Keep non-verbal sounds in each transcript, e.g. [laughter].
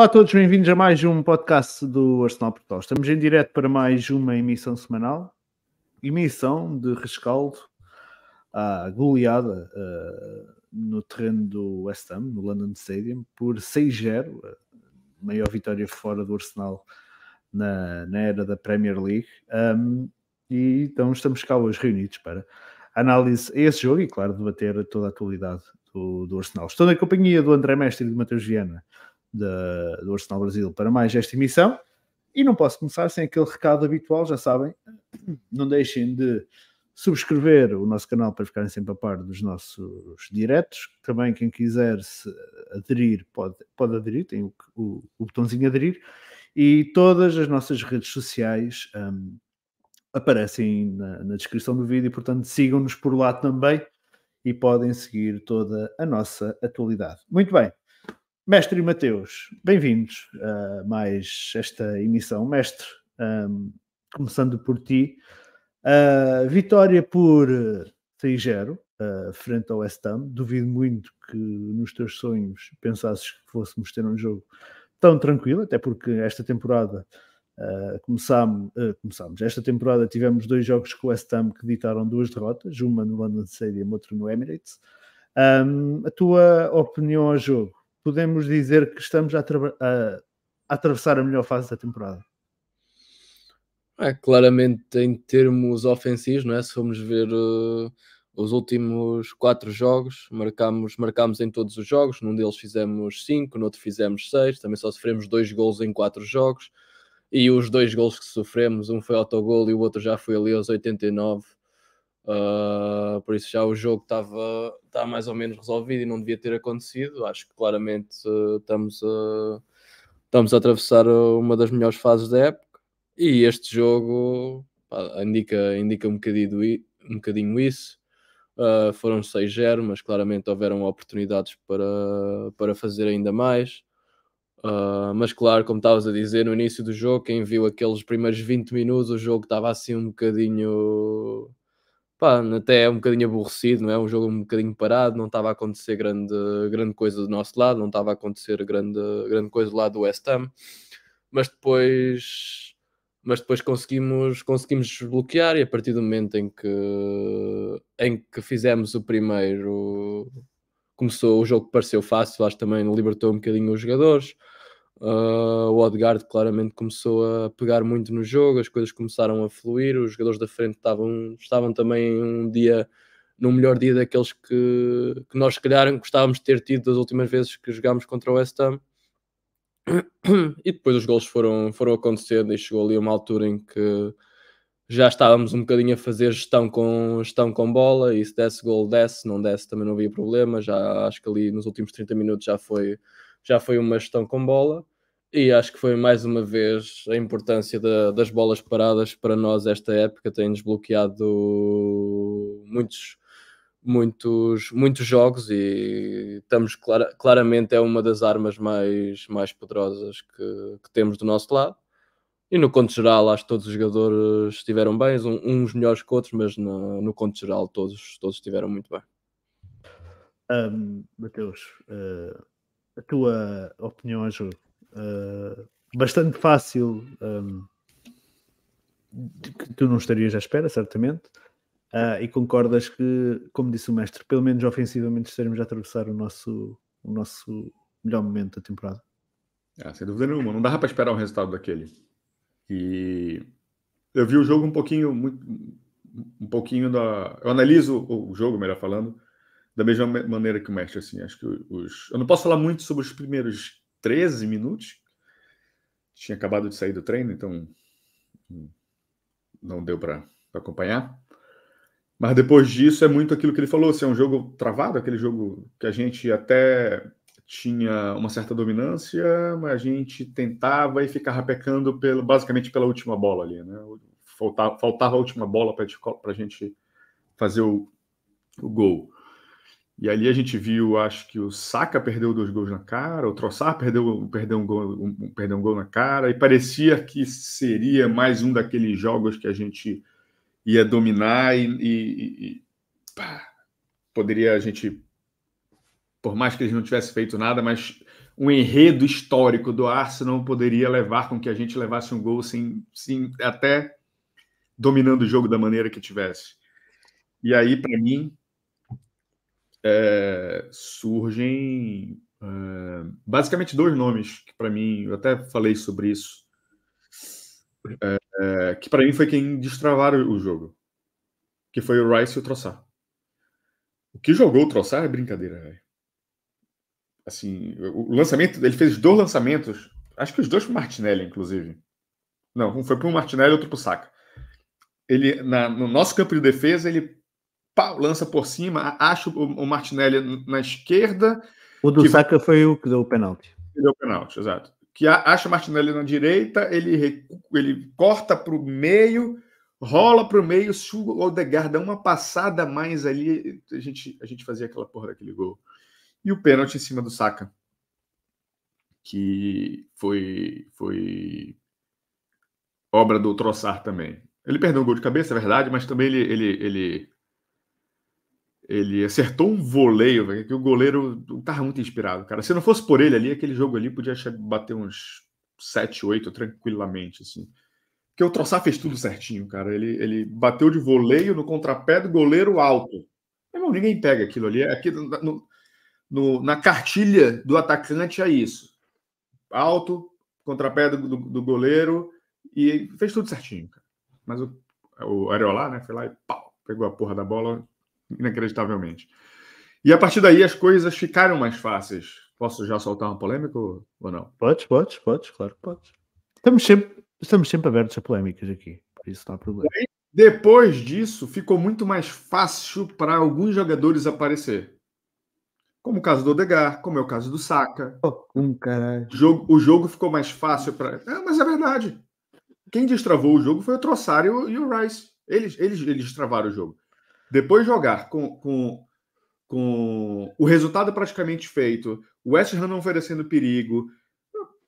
Olá a todos, bem-vindos a mais um podcast do Arsenal Portal. Estamos em direto para mais uma emissão semanal, emissão de rescaldo à goleada uh, no terreno do West Ham, no London Stadium, por 6-0, a maior vitória fora do Arsenal na, na era da Premier League. Um, e então estamos cá hoje reunidos para análise a esse jogo e, claro, debater toda a atualidade do, do Arsenal. Estou na companhia do André Mestre e do Matheus Viana da, do Arsenal Brasil para mais esta emissão. E não posso começar sem aquele recado habitual, já sabem, não deixem de subscrever o nosso canal para ficarem sempre a par dos nossos diretos. Também quem quiser se aderir pode, pode aderir, tem o, o, o botãozinho aderir. E todas as nossas redes sociais um, aparecem na, na, descrição do vídeo, portanto sigam-nos por lá também e podem seguir toda a nossa atualidade. Muito bem, Mestre Mateus, bem-vindos a mais esta emissão. Mestre, um, começando por ti, uh, vitória por 6-0 uh, frente ao West Ham. Duvido muito que nos teus sonhos pensasses que fôssemos ter um jogo tão tranquilo, até porque esta temporada uh, começámos, uh, começámos, esta temporada tivemos dois jogos com o West Ham que ditaram duas derrotas, uma no London Stadium, outra no Emirates. Um, a tua opinião ao jogo? Podemos dizer que estamos a, a, a atravessar a melhor fase da temporada? É, claramente em termos ofensivos, não é? Se formos ver uh, os últimos quatro jogos, marcámos, marcámos em todos os jogos, num deles fizemos cinco, no outro fizemos seis, também só sofremos dois gols em quatro jogos, e os dois gols que sofremos, um foi autogol e o outro já foi ali aos 89, Uh, por isso já o jogo estava tá mais ou menos resolvido e não devia ter acontecido. Acho que claramente uh, estamos, a, estamos a atravessar uma das melhores fases da época e este jogo pá, indica, indica um, bocadinho, um bocadinho isso. Uh, foram 6-0, mas claramente houveram oportunidades para, para fazer ainda mais. Uh, mas claro, como estavas a dizer no início do jogo, quem viu aqueles primeiros 20 minutos, o jogo estava assim um bocadinho pá, até é um bocadinho aborrecido, não é? Um jogo um bocadinho parado, não estava a acontecer grande, grande coisa do nosso lado, não estava a acontecer grande, grande coisa do lado do West Ham, mas depois, mas depois conseguimos, conseguimos desbloquear e a partir do momento em que, em que fizemos o primeiro, começou o jogo pareceu fácil, acho que também libertou um bocadinho os jogadores. Uh, o Odegaard claramente começou a pegar muito no jogo, as coisas começaram a fluir, os jogadores da frente estavam, estavam também um dia, no melhor dia daqueles que, que nós se calhar gostávamos de ter tido das últimas vezes que jogámos contra o West Ham. [coughs] E depois os gols foram, foram acontecendo e chegou ali uma altura em que já estávamos um bocadinho a fazer gestão com, gestão com bola e se desse gol, desce, não desse também não havia problema. Já acho que ali nos últimos 30 minutos já foi, já foi uma gestão com bola e acho que foi mais uma vez a importância da, das bolas paradas para nós esta época, tem desbloqueado muitos, muitos, muitos jogos e estamos clara, claramente é uma das armas mais, mais poderosas que, que temos do nosso lado. E no conto geral, acho que todos os jogadores estiveram bem, uns melhores que outros, mas no, no conto geral todos, todos estiveram muito bem. Um, Mateus, uh, a tua opinião jogo? uh, bastante fácil um, que tu não estarias à espera, certamente. Uh, e concordas que, como disse o mestre, pelo menos ofensivamente estaremos a atravessar o nosso, o nosso melhor momento da temporada. Ah, sem dúvida nenhuma, não dava para esperar um resultado daquele. E eu vi o jogo um pouquinho, muito, um pouquinho da. Eu analiso o jogo, melhor falando, da mesma maneira que o mestre. Assim, acho que os. Eu não posso falar muito sobre os primeiros 13 minutos. Tinha acabado de sair do treino, então não deu para acompanhar. Mas depois disso é muito aquilo que ele falou, assim, é um jogo travado, aquele jogo que a gente até tinha uma certa dominância, mas a gente tentava e ficava pecando pelo, basicamente pela última bola ali, né? Faltava, faltava a última bola para a gente fazer o, o gol. E ali a gente viu, acho que o Saka perdeu dois gols na cara, o Trossard perdeu, perdeu, um gol, um, perdeu um gol na cara, e parecia que seria mais um daqueles jogos que a gente ia dominar e, e, e pá, poderia a gente, por mais que eles não tivesse feito nada, mas um enredo histórico do Arsenal poderia levar com que a gente levasse um gol sem, sem até dominando o jogo da maneira que tivesse. E aí, para mim, é, surgem é, basicamente dois nomes que para mim, eu até falei sobre isso, é, é que para mim foi quem destravaram o jogo, que foi o Rice e o Troçar. O que jogou o Troçar é brincadeira. Assim, o lançamento, ele fez dois lançamentos, acho que os dois para o Martinelli, inclusive. Não, um foi para o Martinelli e outro para o Saka. Ele, na, no nosso campo de defesa, ele pá, lança por cima, acha o, Martinelli na esquerda. O do que... Saka foi o que deu o pênalti. Deu o pênalti, exato. Que acha o Martinelli na direita, ele, ele corta para o meio, rola para o meio, o Odegaard dá uma passada mais ali, a gente, a gente fazia aquela porra daquele gol. E o pênalti em cima do Saka, que foi, foi obra do Troçar também. Ele perdeu um gol de cabeça, é verdade, mas também ele, ele, ele ele acertou um voleio, véio, que o goleiro estava muito inspirado, cara. Se não fosse por ele ali, aquele jogo ali podia bater uns 7, 8 tranquilamente, assim. Porque o Troçar fez tudo certinho, cara. Ele, ele bateu de voleio no contrapé do goleiro alto. Irmão, ninguém pega aquilo ali. Aqui no, no, na cartilha do atacante é isso. Alto, contrapé do, do, do goleiro e fez tudo certinho, cara. Mas o, o Areolá, né, foi lá e pau, pegou a porra da bola, inacreditavelmente. E a partir daí as coisas ficaram mais fáceis. Posso já soltar uma polêmica ou não? Pode, pode, pode, claro que pode. Estamos sempre, estamos sempre abertos a polémicas aqui, por isso não há problema. Aí, depois disso, ficou muito mais fácil para alguns jogadores aparecer. Como o caso do Odegar, como é o caso do Saka. Oh, um caralho. O jogo, o jogo ficou mais fácil para. É, mas é verdade. Quem destravou o jogo foi o Trossard e o Rice. Eles, eles, eles destravaram o jogo. Depois jogar com, com, com o resultado praticamente feito, o West Ham não oferecendo perigo.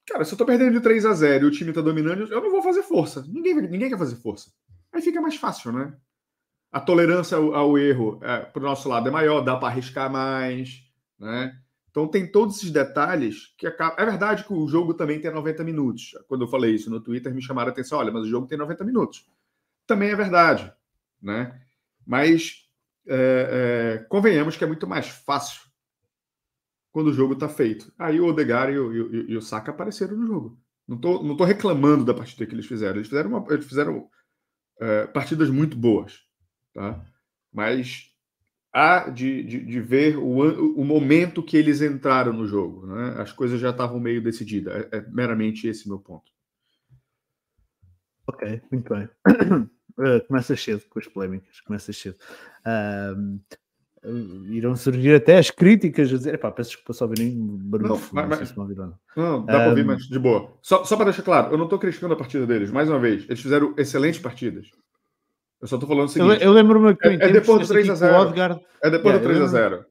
Cara, se eu tô perdendo de 3 a 0 e o time tá dominando, eu não vou fazer força. Ninguém, ninguém quer fazer força. Aí fica mais fácil, né? A tolerância ao, ao erro é, pro nosso lado é maior, dá para arriscar mais, né? Então tem todos esses detalhes que acaba... É verdade que o jogo também tem 90 minutos. Quando eu falei isso no Twitter, me chamaram a atenção, olha, mas o jogo tem 90 minutos. Também é verdade, né? Mas é, é, convenhamos que é muito mais fácil quando o jogo está feito. Aí o Odegar e o, e, e o Saka apareceram no jogo. Não estou não tô reclamando da partida que eles fizeram. Eles fizeram, uma, eles fizeram é, partidas muito boas. Tá? Mas há de, de, de ver o, o, momento que eles entraram no jogo. Né? As coisas já estavam meio decididas. É, é meramente esse meu ponto. Ok, muito bem. Uh, começa cedo com as polémicas, começa cedo. Uh, irão surgir até as críticas a dizer, pá, peço desculpa só ouvirem barulho. Não, mas, não, se não, não. não dá para ouvir, mas de boa. Só, só para deixar claro, eu não estou criticando a partida deles, mais uma vez, eles fizeram excelentes partidas. Eu só estou falando o seguinte. Eu, eu lembro-me que é, é depois do 3x0. Odgard, é depois yeah, do 3x0.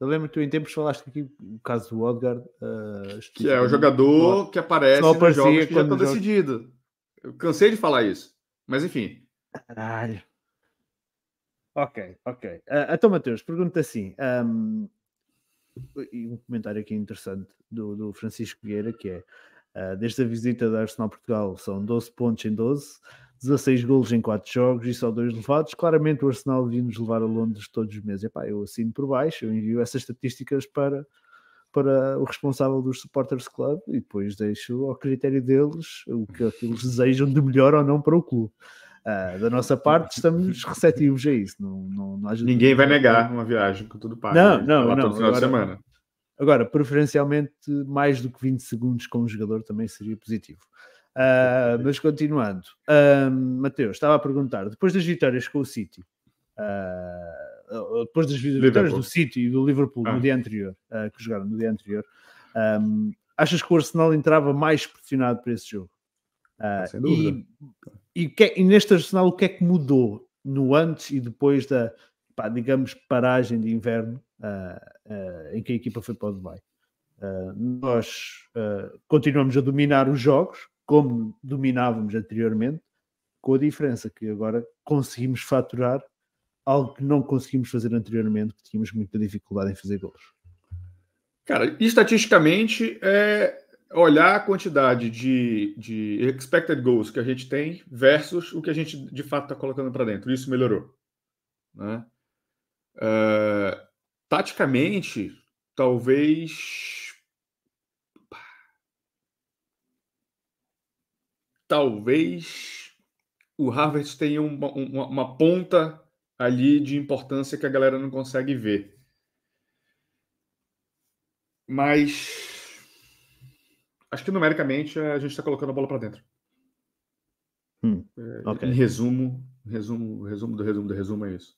Eu lembro que tu em tempos falaste aqui o caso do Odgard. Uh, que é o jogador que aparece nos jogos que já estão decididos. Eu cansei de falar isso. Mas enfim, Caralho. Ok, ok. Uh, então, Mateus, pergunta assim: um, um comentário aqui interessante do, do Francisco Vieira, que é uh, desde a visita da Arsenal Portugal são 12 pontos em 12, 16 golos em 4 jogos e só 2 levados. Claramente o Arsenal devia nos levar a Londres todos os meses. Epá, eu assino por baixo, eu envio essas estatísticas para, para o responsável dos Supporters Club e depois deixo ao critério deles o que eles desejam de melhor ou não para o clube. Uh, da nossa parte, estamos receptivos a isso. Não, não, não Ninguém vai negar uma viagem com tudo pago. Não, não, não. Final agora, de semana. Agora, preferencialmente, mais do que 20 segundos com um jogador também seria positivo. Uh, mas continuando, uh, Mateus, estava a perguntar, depois das vitórias com o City, uh, depois das vitórias Liverpool. do City e do Liverpool no ah. dia anterior, que jogaram no dia anterior, um, achas que o Arsenal entrava mais pressionado para esse jogo? Sem dúvida. E e, que, e, neste Arsenal, o que é que mudou no antes e depois da, pá, digamos, paragem de inverno uh, uh, em que a equipa foi para o Dubai? Uh, nós continuamos a dominar os jogos como dominávamos anteriormente, com a diferença que agora conseguimos faturar algo que não conseguimos fazer anteriormente, que tínhamos muita dificuldade em fazer gols. Cara, estatisticamente é olhar a quantidade de, de expected goals que a gente tem versus o que a gente de fato está colocando para dentro. Isso melhorou. Né? Uh, taticamente, talvez. Talvez o Harvard tenha uma, uma, uma ponta ali de importância que a galera não consegue ver. Mas acho que numericamente a gente está colocando a bola para dentro. Hum, é, okay. Em resumo, resumo, resumo do resumo do resumo é isso.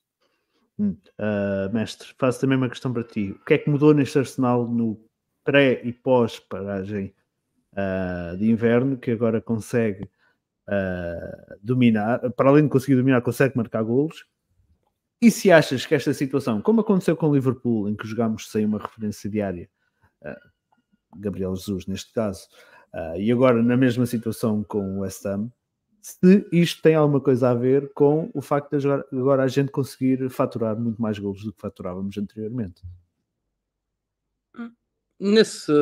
Hum, uh, mestre, faço também uma questão para ti. O que é que mudou neste Arsenal no pré e pós paragem uh, de inverno que agora consegue uh, dominar, para além de conseguir dominar, consegue marcar golos? E se achas que esta situação, como aconteceu com o Liverpool, em que jogámos sem uma referência diária, Gabriel Jesus neste caso, uh, e agora na mesma situação com o West Ham, se isto tem alguma coisa a ver com o facto de agora a gente conseguir faturar muito mais golos do que faturávamos anteriormente. Nesse,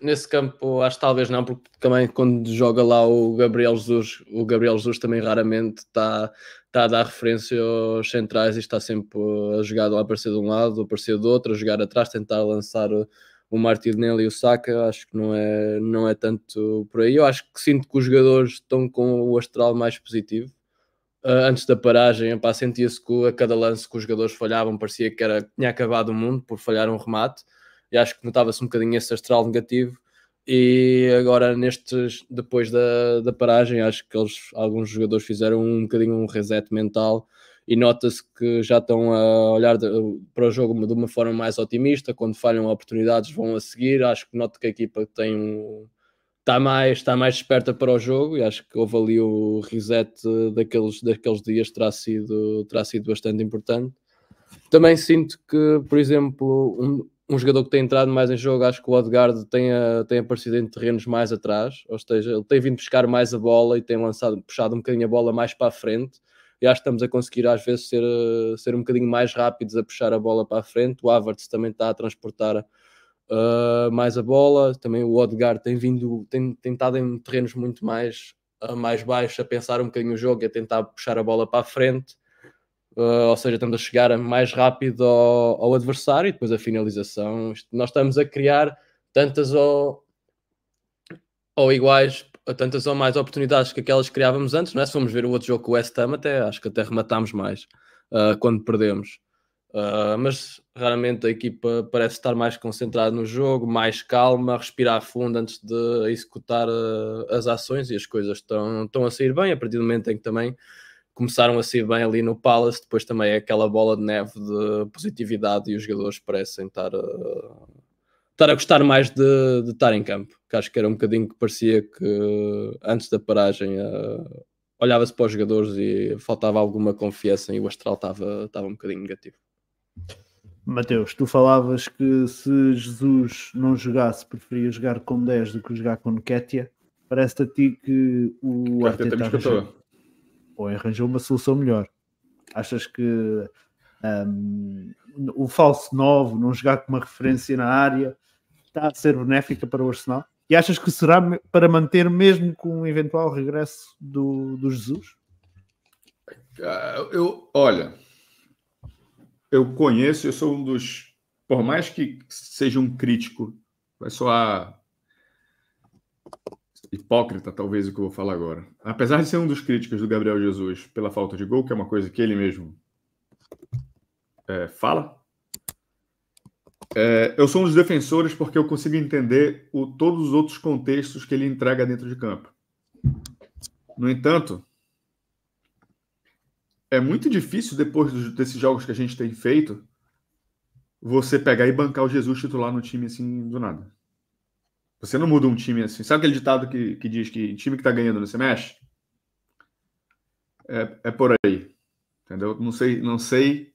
nesse campo, acho que talvez não, porque também quando joga lá o Gabriel Jesus, o Gabriel Jesus também raramente está, está a dar referência aos centrais e está sempre a jogar a aparecer de um lado, a aparecer do outro, a jogar atrás, tentar lançar o Martinelli e o Saka, acho que não é, não é tanto por aí. Eu acho que sinto que os jogadores estão com o astral mais positivo. Uh, antes da paragem, sentia-se que a cada lance que os jogadores falhavam parecia que era, tinha acabado o mundo por falhar um remate, e acho que notava-se um bocadinho esse astral negativo. E agora, nestes, depois da, da paragem, acho que eles, alguns jogadores fizeram um bocadinho um reset mental e nota-se que já estão a olhar de, para o jogo de uma forma mais otimista. Quando falham oportunidades, vão a seguir. Acho que noto que a equipa tem um, está mais, está mais esperta para o jogo e acho que houve ali o reset daqueles, daqueles dias terá sido, terá sido bastante importante. Também sinto que, por exemplo, um, um jogador que tem entrado mais em jogo, acho que o Odegaard tem, a, tem aparecido em terrenos mais atrás, ou seja, ele tem vindo buscar mais a bola e tem lançado, puxado um bocadinho a bola mais para a frente e acho que estamos a conseguir às vezes ser, eh, ser um bocadinho mais rápidos a puxar a bola para a frente. O Havertz também está a transportar uh, mais a bola, também o Odegaard tem vindo, tem tentado em terrenos muito mais, uh, mais baixos a pensar um bocadinho o jogo e a tentar puxar a bola para a frente. Uh, ou seja, estamos a chegar mais rápido ao, ao adversário e depois a finalização. Nós estamos a criar tantas ou, ou iguais tantas ou mais oportunidades que aquelas que criávamos antes, não é? Se vamos ver o outro jogo com o West Ham, até acho que até rematámos mais uh, quando perdemos. Uh, mas raramente a equipa parece estar mais concentrada no jogo, mais calma, respirar fundo antes de executar uh, as ações e as coisas estão, estão a sair bem. A partir do momento em que também começaram a sair bem ali no Palace, depois também é aquela bola de neve de positividade e os jogadores parecem estar. Uh, estar a gostar mais de, de estar em campo, que acho que era um bocadinho que parecia que antes da paragem uh, olhava-se para os jogadores e faltava alguma confiança e o astral estava, estava um bocadinho negativo. Mateus, tu falavas que se Jesus não jogasse, preferia jogar com 10 do que jogar com Nketiah. Parece-te a ti que o Arteta arranjou, ou arranjou uma solução melhor. Achas que um, o falso novo, não jogar com uma referência na área, está a ser benéfica para o Arsenal? E achas que será para manter mesmo com o eventual regresso do, do Jesus? Ah, eu, olha, eu conheço, eu sou um dos, por mais que seja um crítico, vai soar hipócrita, talvez, o que eu vou falar agora. Apesar de ser um dos críticos do Gabriel Jesus pela falta de gol, que é uma coisa que ele mesmo é, fala, é, eu sou um dos defensores porque eu consigo entender o, todos os outros contextos que ele entrega dentro de campo. No entanto, é muito difícil, depois desses jogos que a gente tem feito, você pegar e bancar o Jesus titular no time assim do nada. Você não muda um time assim. Sabe aquele ditado que, que diz que time que tá ganhando não se mexe? É, é por aí. Entendeu? Não sei, não sei.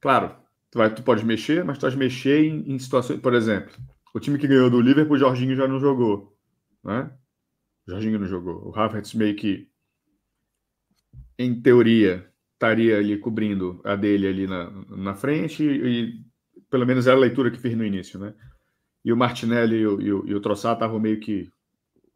Claro, Tu, vai, tu pode mexer, mas tu pode mexer em, em, situações. Por exemplo, o time que ganhou do Liverpool, o Jorginho já não jogou. Né? O Jorginho não jogou. O Havertz meio que, em teoria, estaria ali cobrindo a dele ali na, na frente e pelo menos era a leitura que fiz no início, né? E o Martinelli e o, e o, e o Trossard estavam meio que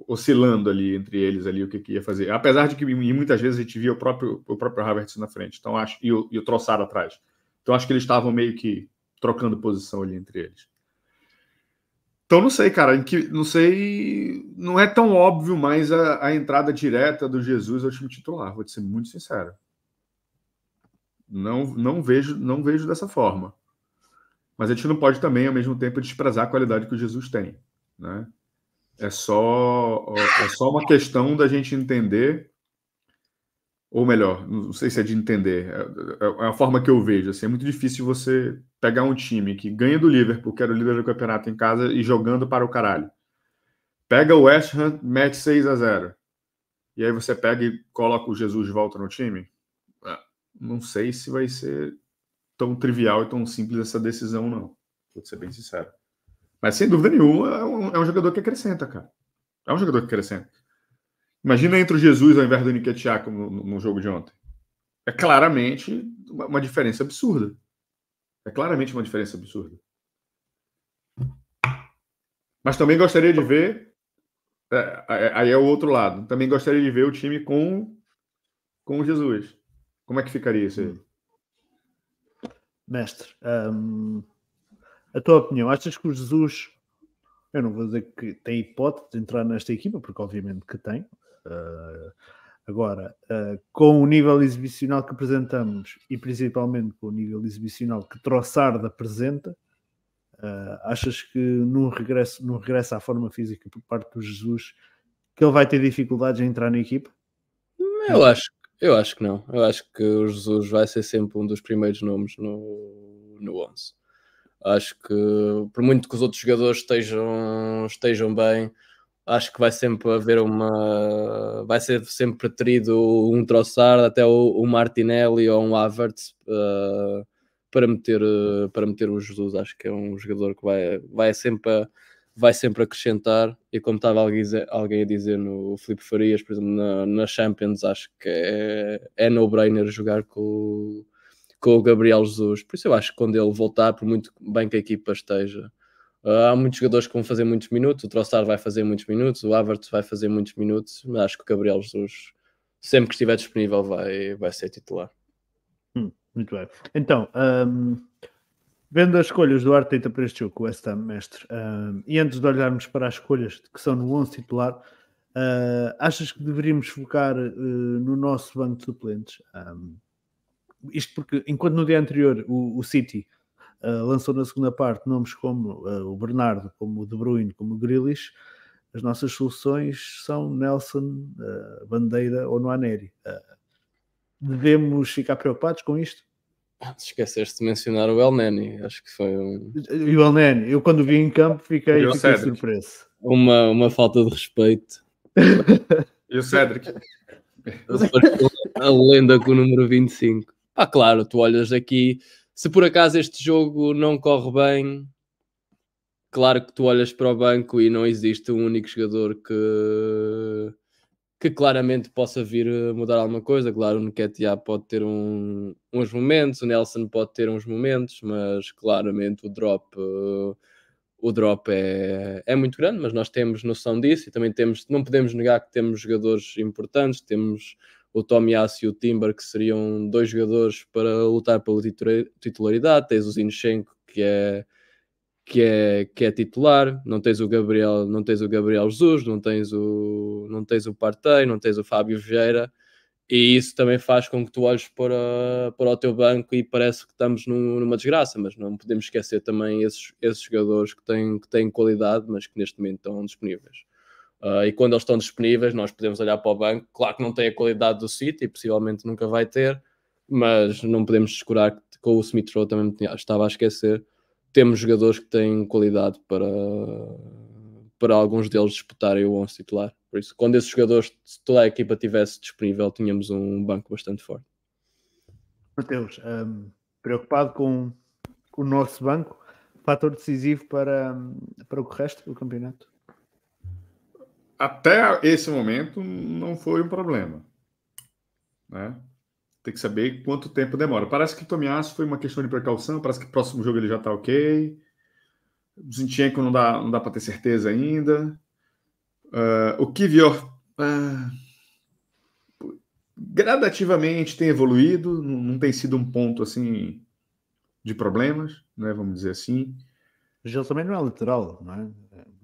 oscilando ali entre eles ali o que, que ia fazer. Apesar de que muitas vezes a gente via o próprio o próprio Havertz na frente, então acho e o, e o Trossard atrás. Então acho que eles estavam meio que trocando posição ali entre eles. Então não sei, cara, não sei, não é tão óbvio mais a, a entrada direta do Jesus ao time titular, vou te ser muito sincero. Não, não vejo, não vejo dessa forma. Mas a gente não pode também ao mesmo tempo desprezar a qualidade que o Jesus tem, né? É só é só uma questão da gente entender ou melhor, não sei se é de entender, é, é, é a forma que eu vejo. Assim, é muito difícil você pegar um time que ganha do Liverpool, que era o líder do campeonato em casa, e jogando para o caralho. Pega o West Ham, mete 6 a 0 E aí você pega e coloca o Jesus de volta no time. Ah, não sei se vai ser tão trivial e tão simples essa decisão, não. Vou ser bem sincero. Mas sem dúvida nenhuma, é um, é um jogador que acrescenta, cara. É um jogador que acrescenta. Imagina entre o Jesus ao invés do Nketiah no, no jogo de ontem. É claramente uma, uma diferença absurda. É claramente uma diferença absurda. Mas também gostaria de ver. É, aí é o outro lado. Também gostaria de ver o time com, com Jesus. Como é que ficaria isso aí? Mestre, hum, a tua opinião, achas que o Jesus, eu não vou dizer que tem hipótese de entrar nesta equipa, porque obviamente que tem, agora, uh, com o nível exibicional que apresentamos e principalmente com o nível exibicional que Trossard apresenta, uh, achas que num regresso, num regresso à forma física por parte do Jesus que ele vai ter dificuldades em entrar na equipa? Eu acho, eu acho que não. Eu acho que o Jesus vai ser sempre um dos primeiros nomes no, no 11. Acho que por muito que os outros jogadores estejam, estejam bem, acho que vai sempre haver uma. Vai ser sempre preterido um Trossard, até o, Martinelli ou um Havertz uh, para, meter, uh, para meter o Jesus. Acho que é um jogador que vai, vai, sempre, vai sempre acrescentar. E como estava alguém, alguém a dizer no Felipe Farias, por exemplo, na, na Champions, acho que é, é no-brainer jogar com, com o Gabriel Jesus. Por isso eu acho que quando ele voltar, por muito bem que a equipa esteja Uh, há muitos jogadores que vão fazer muitos minutos, o Trossard vai fazer muitos minutos, o Havertz vai fazer muitos minutos, mas acho que o Gabriel Jesus, sempre que estiver disponível, vai, vai ser titular. Hum, muito bem. Então, um, vendo as escolhas do Arteta para este jogo, West Ham, mestre, um, e antes de olharmos para as escolhas que são no 11 titular, uh, achas que deveríamos focar uh, no nosso banco de suplentes? Um, isto porque, enquanto no dia anterior o, o City uh, lançou na segunda parte nomes como uh, o Bernardo, como o De Bruyne, como o Grealish, as nossas soluções são Nelson, uh, Bandeira ou Noaneri. devemos ficar preocupados com isto? [laughs] Esqueceste de mencionar o El Neni, acho que foi um. E o El Neni, eu quando vi em campo fiquei, fiquei surpreso. Uma, uma falta de respeito. [laughs] e o Cedric? A lenda com o número 25. Ah, claro, tu olhas aqui, se por acaso este jogo não corre bem, claro que tu olhas para o banco e não existe um único jogador que, que claramente possa vir a mudar alguma coisa. Claro, o Nketiah pode ter um, uns momentos, o Nelson pode ter uns momentos, mas claramente o drop, o drop é, é muito grande, mas nós temos noção disso e também temos, não podemos negar que temos jogadores importantes, temos o Tomiasso e o Timber, que seriam dois jogadores para lutar pela titularidade. Tens o Zinchenko, que é que é, que é titular, não tens o Gabriel, não tens o Gabriel Jesus, não tens o não tens o Partey, não tens o Fábio Vieira, e isso também faz com que tu olhes para, para o teu banco e parece que estamos num, numa desgraça, mas não podemos esquecer também esses, esses jogadores que têm, que têm qualidade, mas que neste momento estão disponíveis. Uh, e quando eles estão disponíveis, nós podemos olhar para o banco. Claro que não tem a qualidade do City e possivelmente nunca vai ter, mas não podemos descurar que com o Smith Rowe também estava a esquecer. Temos jogadores que têm qualidade para, para alguns deles disputarem o 11 titular. Por isso, quando esses jogadores, se toda a equipa tivesse disponível, tínhamos um banco bastante forte. Mateus, um, preocupado com, o nosso banco, fator decisivo para, para o resto do campeonato? Até esse momento não foi um problema. Né? Tem que saber quanto tempo demora. Parece que Tomiasso foi uma questão de precaução, parece que o próximo jogo ele já está ok. Zinchenko não dá, não dá para ter certeza ainda. Uh, o Kivior uh, gradativamente tem evoluído, não, não, tem sido um ponto assim de problemas, né, vamos dizer assim. Ele também não é lateral, não é?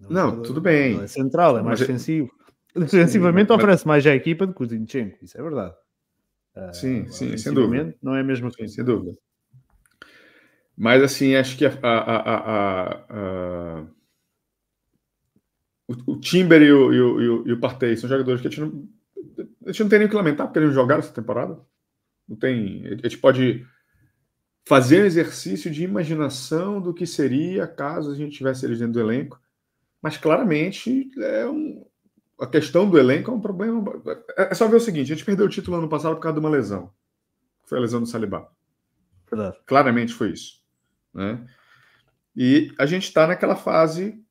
Não, não tudo bem. é central, é mais mas, defensivo. Defensivamente sim, oferece mais à equipa do que o Zinchenko, isso é verdade. Sim, uh, sim, sem dúvida. Não é mesmo sim, sem dúvida. Mas assim, acho que a, a, a, o, o, Timber e o, e o, e o Partey são jogadores que a gente não, a gente não tem nem o que lamentar porque eles não jogaram essa temporada. Não tem. A gente pode fazer um exercício de imaginação do que seria caso a gente tivesse eles dentro do elenco, mas claramente é um, a questão do elenco é um problema. É, é só ver o seguinte: a gente perdeu o título ano passado por causa de uma lesão. Foi a lesão do Saliba. Verdade. Claramente foi isso. Né? E a gente está naquela fase.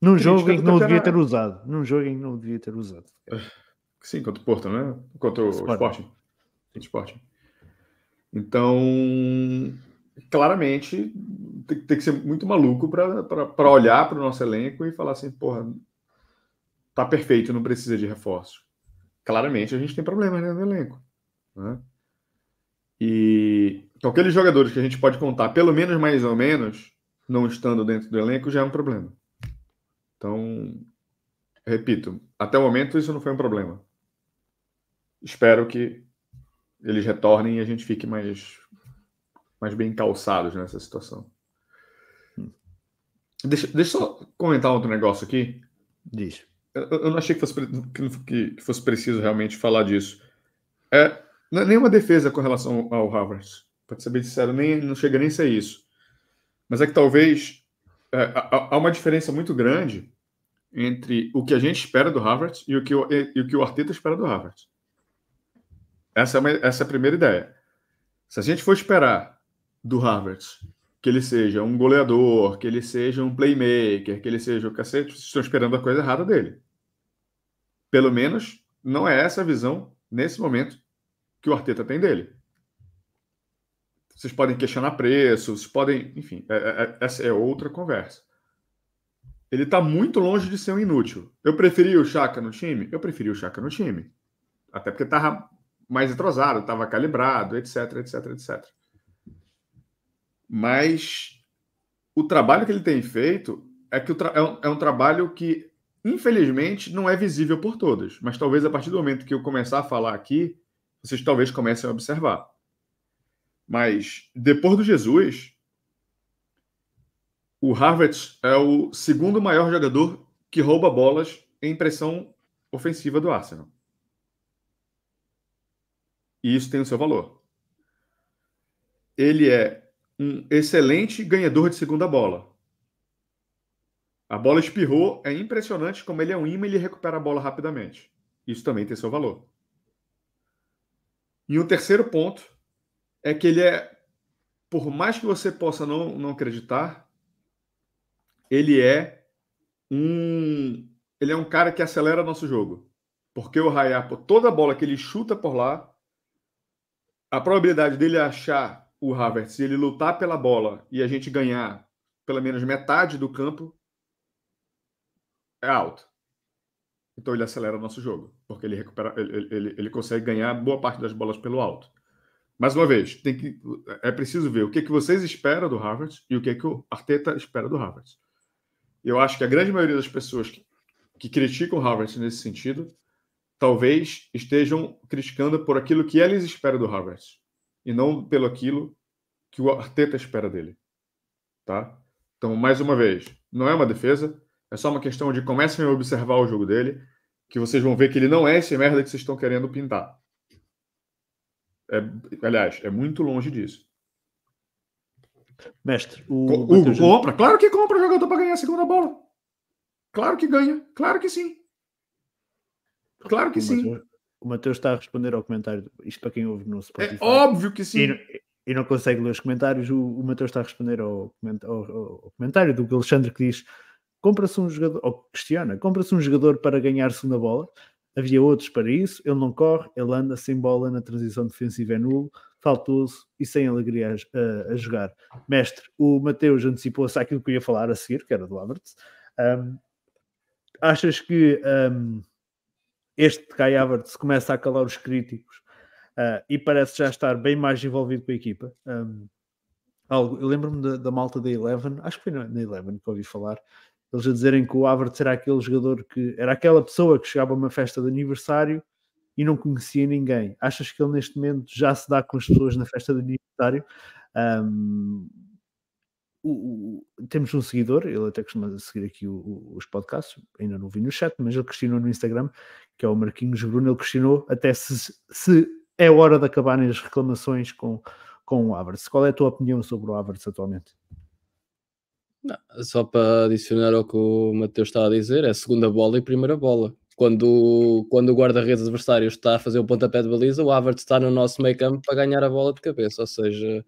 Num jogo em que não devia ter usado. Num jogo em que não devia ter usado. Sim, contra o Porto, né? Contra o Sporting. Sporting. Então, claramente, tem, tem, que ser muito maluco para olhar para o nosso elenco e falar assim: porra, tá perfeito, não precisa de reforço. Claramente a gente tem problemas né, no elenco. Né? E então, aqueles jogadores que a gente pode contar, pelo menos mais ou menos, não estando dentro do elenco, já é um problema. Então, repito, até o momento isso não foi um problema. Espero que eles retornem e a gente fique mais, mais bem calçados nessa situação. Deixa, deixa eu só comentar outro negócio aqui. Diz eu não achei que fosse, que, que fosse preciso realmente falar disso. É, não nenhuma defesa com relação ao Harvard. Para ser bem sincero, nem, não chega nem a ser isso. Mas é que talvez é, há, uma diferença muito grande entre o que a gente espera do Harvard e o que o, e, e o, que o Arteta espera do Harvard. Essa é, uma, essa é a primeira ideia. Se a gente for esperar do Harvard que ele seja um goleador, que ele seja um playmaker, que ele seja o cacete, vocês estão esperando a coisa errada dele. Pelo menos não é essa a visão, nesse momento, que o Arteta tem dele. Vocês podem questionar preço, vocês podem. Enfim, é, é, é essa é outra conversa. Ele está muito longe de ser um inútil. Eu preferi o Chaka no time? Eu preferi o Chaka no time. Até porque estava mais entrosado, estava calibrado, etc, etc, etc. Mas o trabalho que ele tem feito é que é um, é um trabalho que Infelizmente, não é visível por todos, mas talvez a partir do momento que eu começar a falar aqui, vocês talvez comecem a observar. Mas depois do Jesus, o Harvard é o segundo maior jogador que rouba bolas em pressão ofensiva do Arsenal. E isso tem o seu valor. Ele é um excelente ganhador de segunda bola. A bola espirrou, é impressionante como ele é um imã e ele recupera a bola rapidamente. Isso também tem seu valor. E o um terceiro ponto é que ele é, por mais que você possa não, não acreditar, ele é um ele é um cara que acelera nosso jogo. Porque o Rayapo, toda bola que ele chuta por lá, a probabilidade dele achar o Havertz e ele lutar pela bola e a gente ganhar pelo menos metade do campo é alto. Então ele acelera o nosso jogo, porque ele recupera, ele, ele, ele consegue ganhar boa parte das bolas pelo alto. Mais uma vez, tem que, é preciso ver o que, que vocês esperam do Harvard e o que, que o Arteta espera do Harvard. Eu acho que a grande maioria das pessoas que, que criticam o Harvard nesse sentido, talvez estejam criticando por aquilo que eles esperam do Harvard e não pelo aquilo que o Arteta espera dele. Tá? Então, mais uma vez, não é uma defesa, é só uma questão de comecem a observar o jogo dele, que vocês vão ver que ele não é esse merda que vocês estão querendo pintar. É, aliás, é muito longe disso. Mestre, o. Hugo, compra? Claro que compra jogador para ganhar a segunda bola. Claro que ganha. Claro que sim. Claro que sim. Mateus, o Matheus está a responder ao comentário. Isto para quem ouve no Spotify. É óbvio que sim. E, e não consegue ler os comentários. O, o Matheus está a responder ao, ao, ao comentário do Alexandre que diz compra-se um jogador, ou questiona, compra-se um jogador para ganhar segunda bola. Havia outros para isso. Ele não corre, ele anda sem bola na transição defensiva, é nulo, faltoso e sem alegria a, a, a jogar. Mestre, o Mateus antecipou-se àquilo que eu ia falar a seguir, que era do Havertz. Um, achas que um, este Kai Havertz começa a calar os críticos uh, e parece já estar bem mais envolvido com a equipa? Um, algo, eu lembro-me da, da, malta da Eleven, acho que foi na, na Eleven que ouvi falar, eles a dizerem que o Havertz era aquele jogador que era aquela pessoa que chegava a uma festa de aniversário e não conhecia ninguém. Achas que ele neste momento já se dá com as pessoas na festa de aniversário? Um, o, o, temos um seguidor, ele até costuma seguir aqui o, os podcasts, ainda não vi no chat, mas ele questionou no Instagram, que é o Marquinhos Bruno, ele questionou até se, se é hora de acabarem as reclamações com, com o Havertz. Qual é a tua opinião sobre o Havertz atualmente? Não, só para adicionar ao que o Mateus está a dizer, é segunda bola e primeira bola. Quando, quando o guarda-redes adversário está a fazer o pontapé de baliza, o Havertz está no nosso meio campo para ganhar a bola de cabeça, ou seja,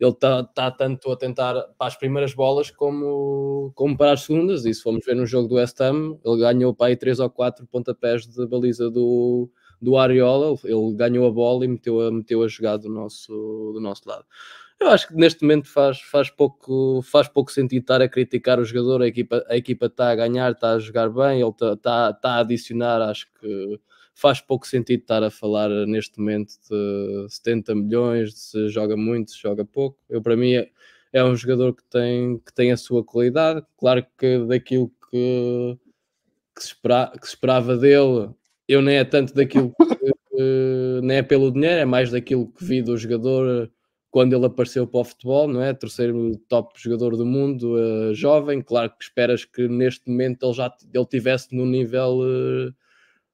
ele está tá tanto a tentar para as primeiras bolas como, como para as segundas, e se formos ver no jogo do West Ham, ele ganhou para aí 3 ou 4 pontapés de baliza do, do Ariola, ele ganhou a bola e meteu a, meteu a jogar do nosso, do nosso lado. Eu acho que neste momento faz, faz, pouco, faz pouco sentido estar a criticar o jogador, a equipa, a equipa está a ganhar, está a jogar bem, ele está, está, está a adicionar, acho que faz pouco sentido estar a falar neste momento de 70 milhões, de se joga muito, se joga pouco. Eu, para mim, é, é um jogador que tem, que tem a sua qualidade. Claro que daquilo que, que, se, espera, que se esperava dele, eu nem é tanto daquilo que, nem é pelo dinheiro, é mais daquilo que vi do jogador quando ele apareceu para o futebol, não é? Terceiro top jogador do mundo, uh, jovem. Claro que esperas que neste momento ele já ele tivesse no nível, uh,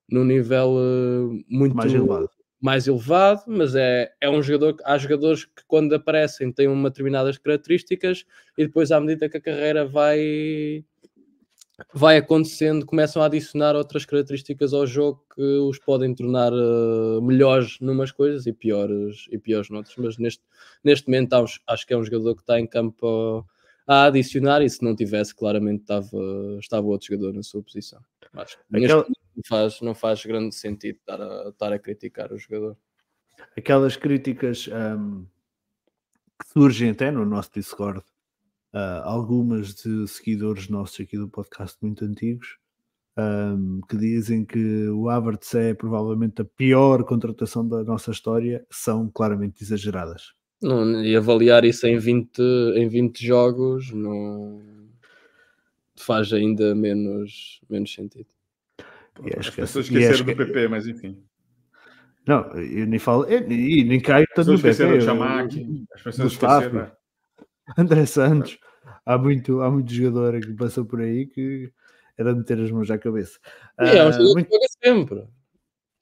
no nível uh, muito mais elevado. mais elevado, mas é, é um jogador há jogadores que quando aparecem têm uma determinadas características e depois à medida que a carreira vai vai acontecendo, começam a adicionar outras características ao jogo que os podem tornar uh, melhores numas coisas e piores, e piores noutras. Mas neste, neste momento acho, acho que é um jogador que está em campo a, adicionar e se não tivesse, claramente estava, estava outro jogador na sua posição. Acho que Aquela... não, faz, não faz grande sentido estar a, estar a criticar o jogador. Aquelas críticas um, que surgem até no nosso Discord uh, algumas de seguidores nossos aqui do podcast muito antigos um, que dizem que o Havertz é provavelmente a pior contratação da nossa história são claramente exageradas. Não, e avaliar isso em 20, em 20 jogos não faz ainda menos, menos sentido. E As pessoas esqueceram do PP, mas enfim. Não, eu nem falo, e nem caio tanto no PP. Esqueceram de chamar aqui. As pessoas esqueceram. André Santos, há muito, há muito jogador que passou por aí que era de meter as mãos à cabeça. É, é um jogador uh, muito... que joga sempre.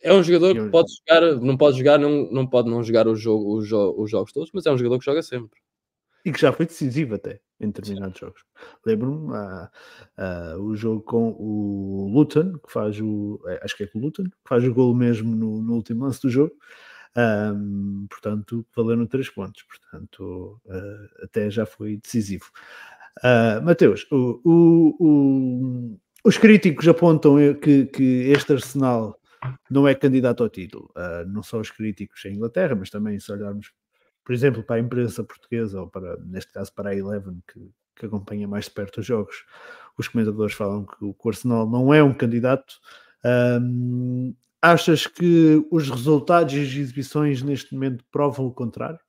É um jogador que pode jogar, não pode jogar, não, não pode não jogar o jogo, os, jo os jogos todos, mas é um jogador que joga sempre. E que já foi decisivo até em determinados Sim. jogos. Lembro-me uh, uh, o jogo com o Luton, que faz o. É, acho que é com o Luton, que faz o gol mesmo no, no último lance do jogo. Um, portanto, valeram três pontos, portanto, uh, até já foi decisivo. Uh, Mateus, o, o, o, os críticos apontam que, que, este Arsenal não é candidato ao título, uh, não só os críticos em Inglaterra, mas também se olharmos, por exemplo, para a imprensa portuguesa, ou para, neste caso, para a Eleven, que, que acompanha mais de perto os jogos, os comentadores falam que o Arsenal não é um candidato. Um, Achas que os resultados e as exibições neste momento provam o contrário?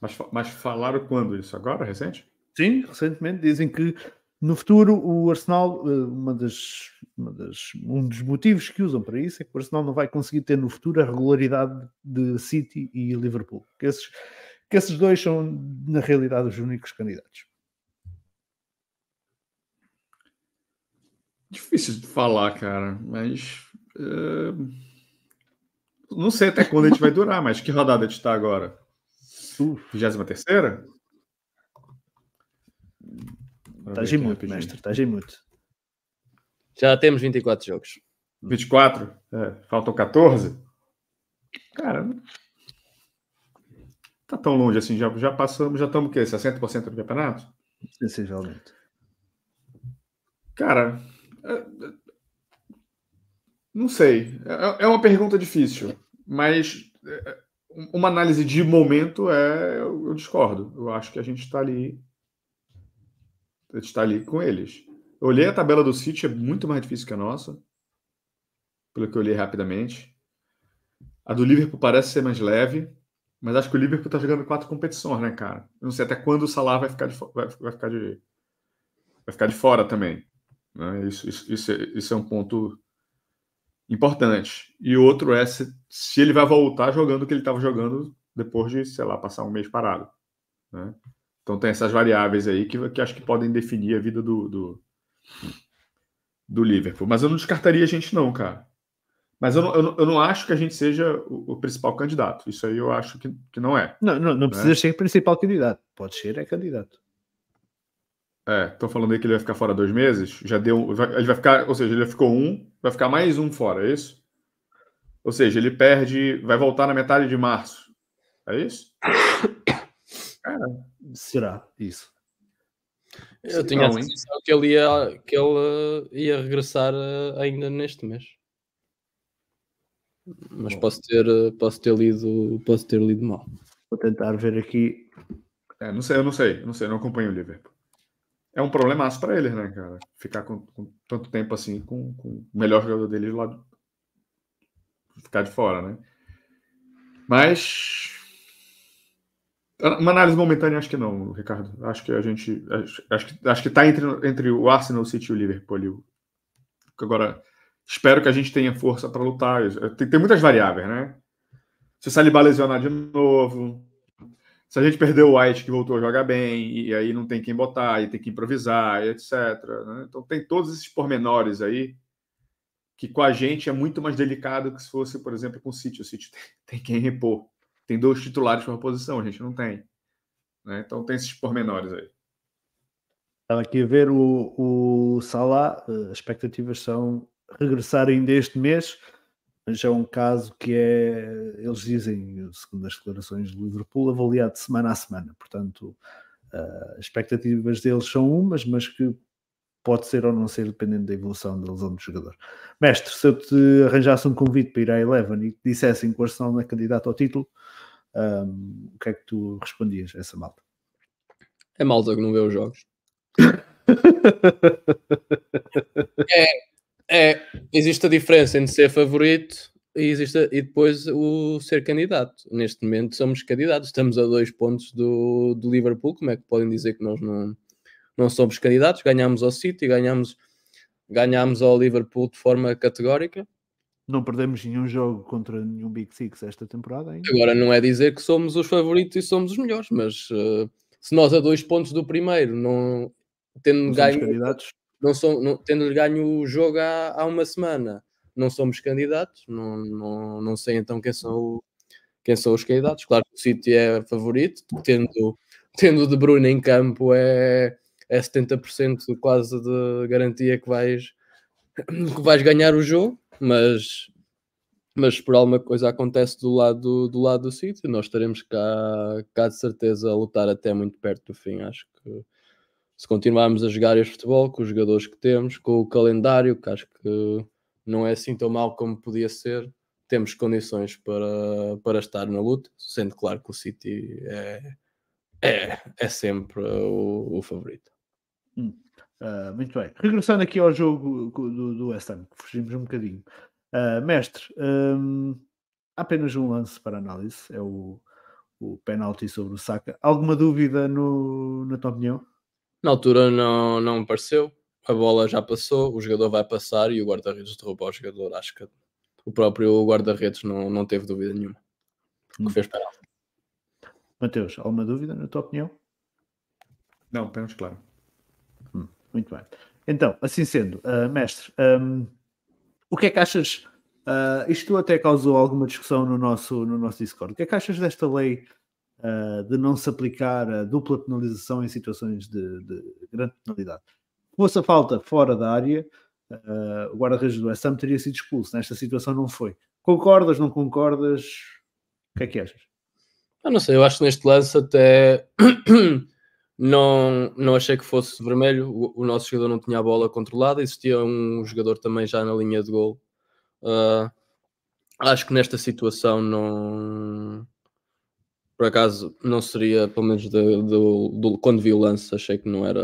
Mas, mas falaram quando isso? Agora, recente? Sim, recentemente. Dizem que no futuro o Arsenal, eh, uma das, uma das, um dos motivos que usam para isso é que o Arsenal não vai conseguir ter no futuro a regularidade de City e Liverpool. Que esses, que esses dois são, na realidade, os únicos candidatos. Difícil de falar, cara, mas Uh, não sei até quando a gente vai durar, mas que rodada a gente está agora? 23 terceira? Estás em muito, mestre. Estás em muito. Já temos 24 jogos. 24? É, faltam 14? Cara, tá tão longe assim. Já, já passamos, já estamos o quê? 60% do campeonato? Sensivelmente. Cara, é, Não sei. É, é uma pergunta difícil, mas é, uma análise de momento é. Eu discordo. Eu acho que a gente está ali. Gente está ali com eles. Eu olhei a tabela do City, é muito mais difícil que a nossa. Pelo que eu olhei rapidamente. A do Liverpool parece ser mais leve, mas acho que o Liverpool está jogando quatro competições, né, cara? Eu não sei até quando o Salah vai ficar de, vai, vai ficar de, vai ficar de fora também. Né? Isso, isso, isso, é, isso é um ponto importante. E outro é se, se ele vai voltar jogando o que ele estava jogando depois de, sei lá, passar um mês parado. Né? Então tem essas variáveis aí que, que acho que podem definir a vida do, do, do Liverpool. Mas eu não descartaria a gente, não, cara. Mas eu não, eu não, eu não acho que a gente seja o, o, principal candidato. Isso aí eu acho que, que não é. Não, não, não né? precisa ser principal candidato. Pode ser, é candidato. É, estão falando aí que ele vai ficar fora dois meses. Já deu. Ele vai ficar. Ou seja, ele ficou um, vai ficar mais um fora, é isso? Ou seja, ele perde. Vai voltar na metade de março. É isso? [coughs] É. Será isso? Eu tinha a sensação que ele ia, que ele ia regressar eh, ainda neste mês. Mas posso ter, eh, posso ter lido, posso ter lido mal. Vou tentar ver aqui. É, não sei, eu não sei, eu não sei, eu não acompanho o Liverpool é um problemaço para ele, né, cara? Ficar com, com, tanto tempo assim com, com o melhor jogador dele lá ficar de fora, né? Mas uma análise momentânea acho que não, Ricardo. Acho que a gente acho, acho que acho que tá entre, entre o Arsenal, o City e o Liverpool. Agora espero que a gente tenha força para lutar. Tem, tem muitas variáveis, né? Se o Saliba lesionar de novo, se a gente perder o White, que voltou a jogar bem, e aí não tem quem botar, e tem que improvisar, etc. Né? Então tem todos esses pormenores aí que com a gente é muito mais delicado que se fosse, por exemplo, com o City. O City [laughs] tem, tem quem repor. Tem dois titulares a posição, a gente não tem. Né? Então tem esses pormenores aí. Estava aqui a ver o, o Salah, eh, as expectativas são regressar ainda este mês mas é um caso que é, eles dizem, segundo as declarações de Liverpool, avaliado de semana a semana. Portanto, uh, as expectativas deles são umas, mas que pode ser ou não ser dependendo da evolução da lesão do jogador. Mestre, se eu te arranjasse um convite para ir à Eleven e dissessem que o Arsenal não é candidato ao título, um, o que é que tu respondias a essa malta? É malta que não vê os jogos. [laughs] é, é, existe a diferença entre ser favorito e, existe, e depois o ser candidato. Neste momento somos candidatos, estamos a dois pontos do, do Liverpool. Como é que podem dizer que nós não, não somos candidatos? Ganhámos ao City, ganhámos, ganhámos ao Liverpool de forma categórica. Não perdemos nenhum jogo contra nenhum Big Six esta temporada ainda. Agora não é dizer que somos os favoritos e somos os melhores, mas uh, se nós a dois pontos do primeiro não tendo não ganho candidatos não sou, não, tendo ganho o jogo há, há uma semana, não somos candidatos, não, não, não sei então quem são, quem são os candidatos. Claro que o City é favorito, tendo, tendo De Bruyne em campo é, é 70% quase de garantia que vais, [coughs] que vais ganhar o jogo, mas, mas por alguma coisa acontece do lado do, lado do City, nós estaremos cá, cá de certeza a lutar até muito perto do fim, acho que se continuarmos a jogar este futebol com os jogadores que temos, com o calendário, que acho que não é assim tão mal como podia ser, temos condições para, para estar na luta, sendo claro que o City é, é, é sempre o, o favorito. Hum, uh, muito bem. Regressando aqui ao jogo do, do West Ham, que fugimos um bocadinho. Uh, mestre, um, há apenas um lance para análise, é o, o penalti sobre o Saka. Alguma dúvida no, na tua opinião? Na altura não, não apareceu, a bola já passou, o jogador vai passar e o guarda-redes derrubou o jogador. Acho que o próprio guarda-redes não, não teve dúvida nenhuma. Hum. Que fez penalti. Mateus, alguma dúvida na tua opinião? Não, pênalti claro. Muito bem. Então, assim sendo, uh, mestre, um, o que é que achas? Uh, isto até causou alguma discussão no nosso, no nosso Discord. O que é que achas desta lei uh, de não se aplicar a dupla penalização em situações de, de grande penalidade. Se fosse a falta fora da área, o guarda-redes do Ham teria sido expulso. Nesta situação não foi. Concordas, não concordas? O que é que achas? Eu não sei, eu acho que neste lance até não, não achei que fosse vermelho. O, o, nosso jogador não tinha a bola controlada, existia um jogador também já na linha de gol Uh, acho que nesta situação não. Por acaso não seria, pelo menos de, de, de, quando vi o lance, achei que não era,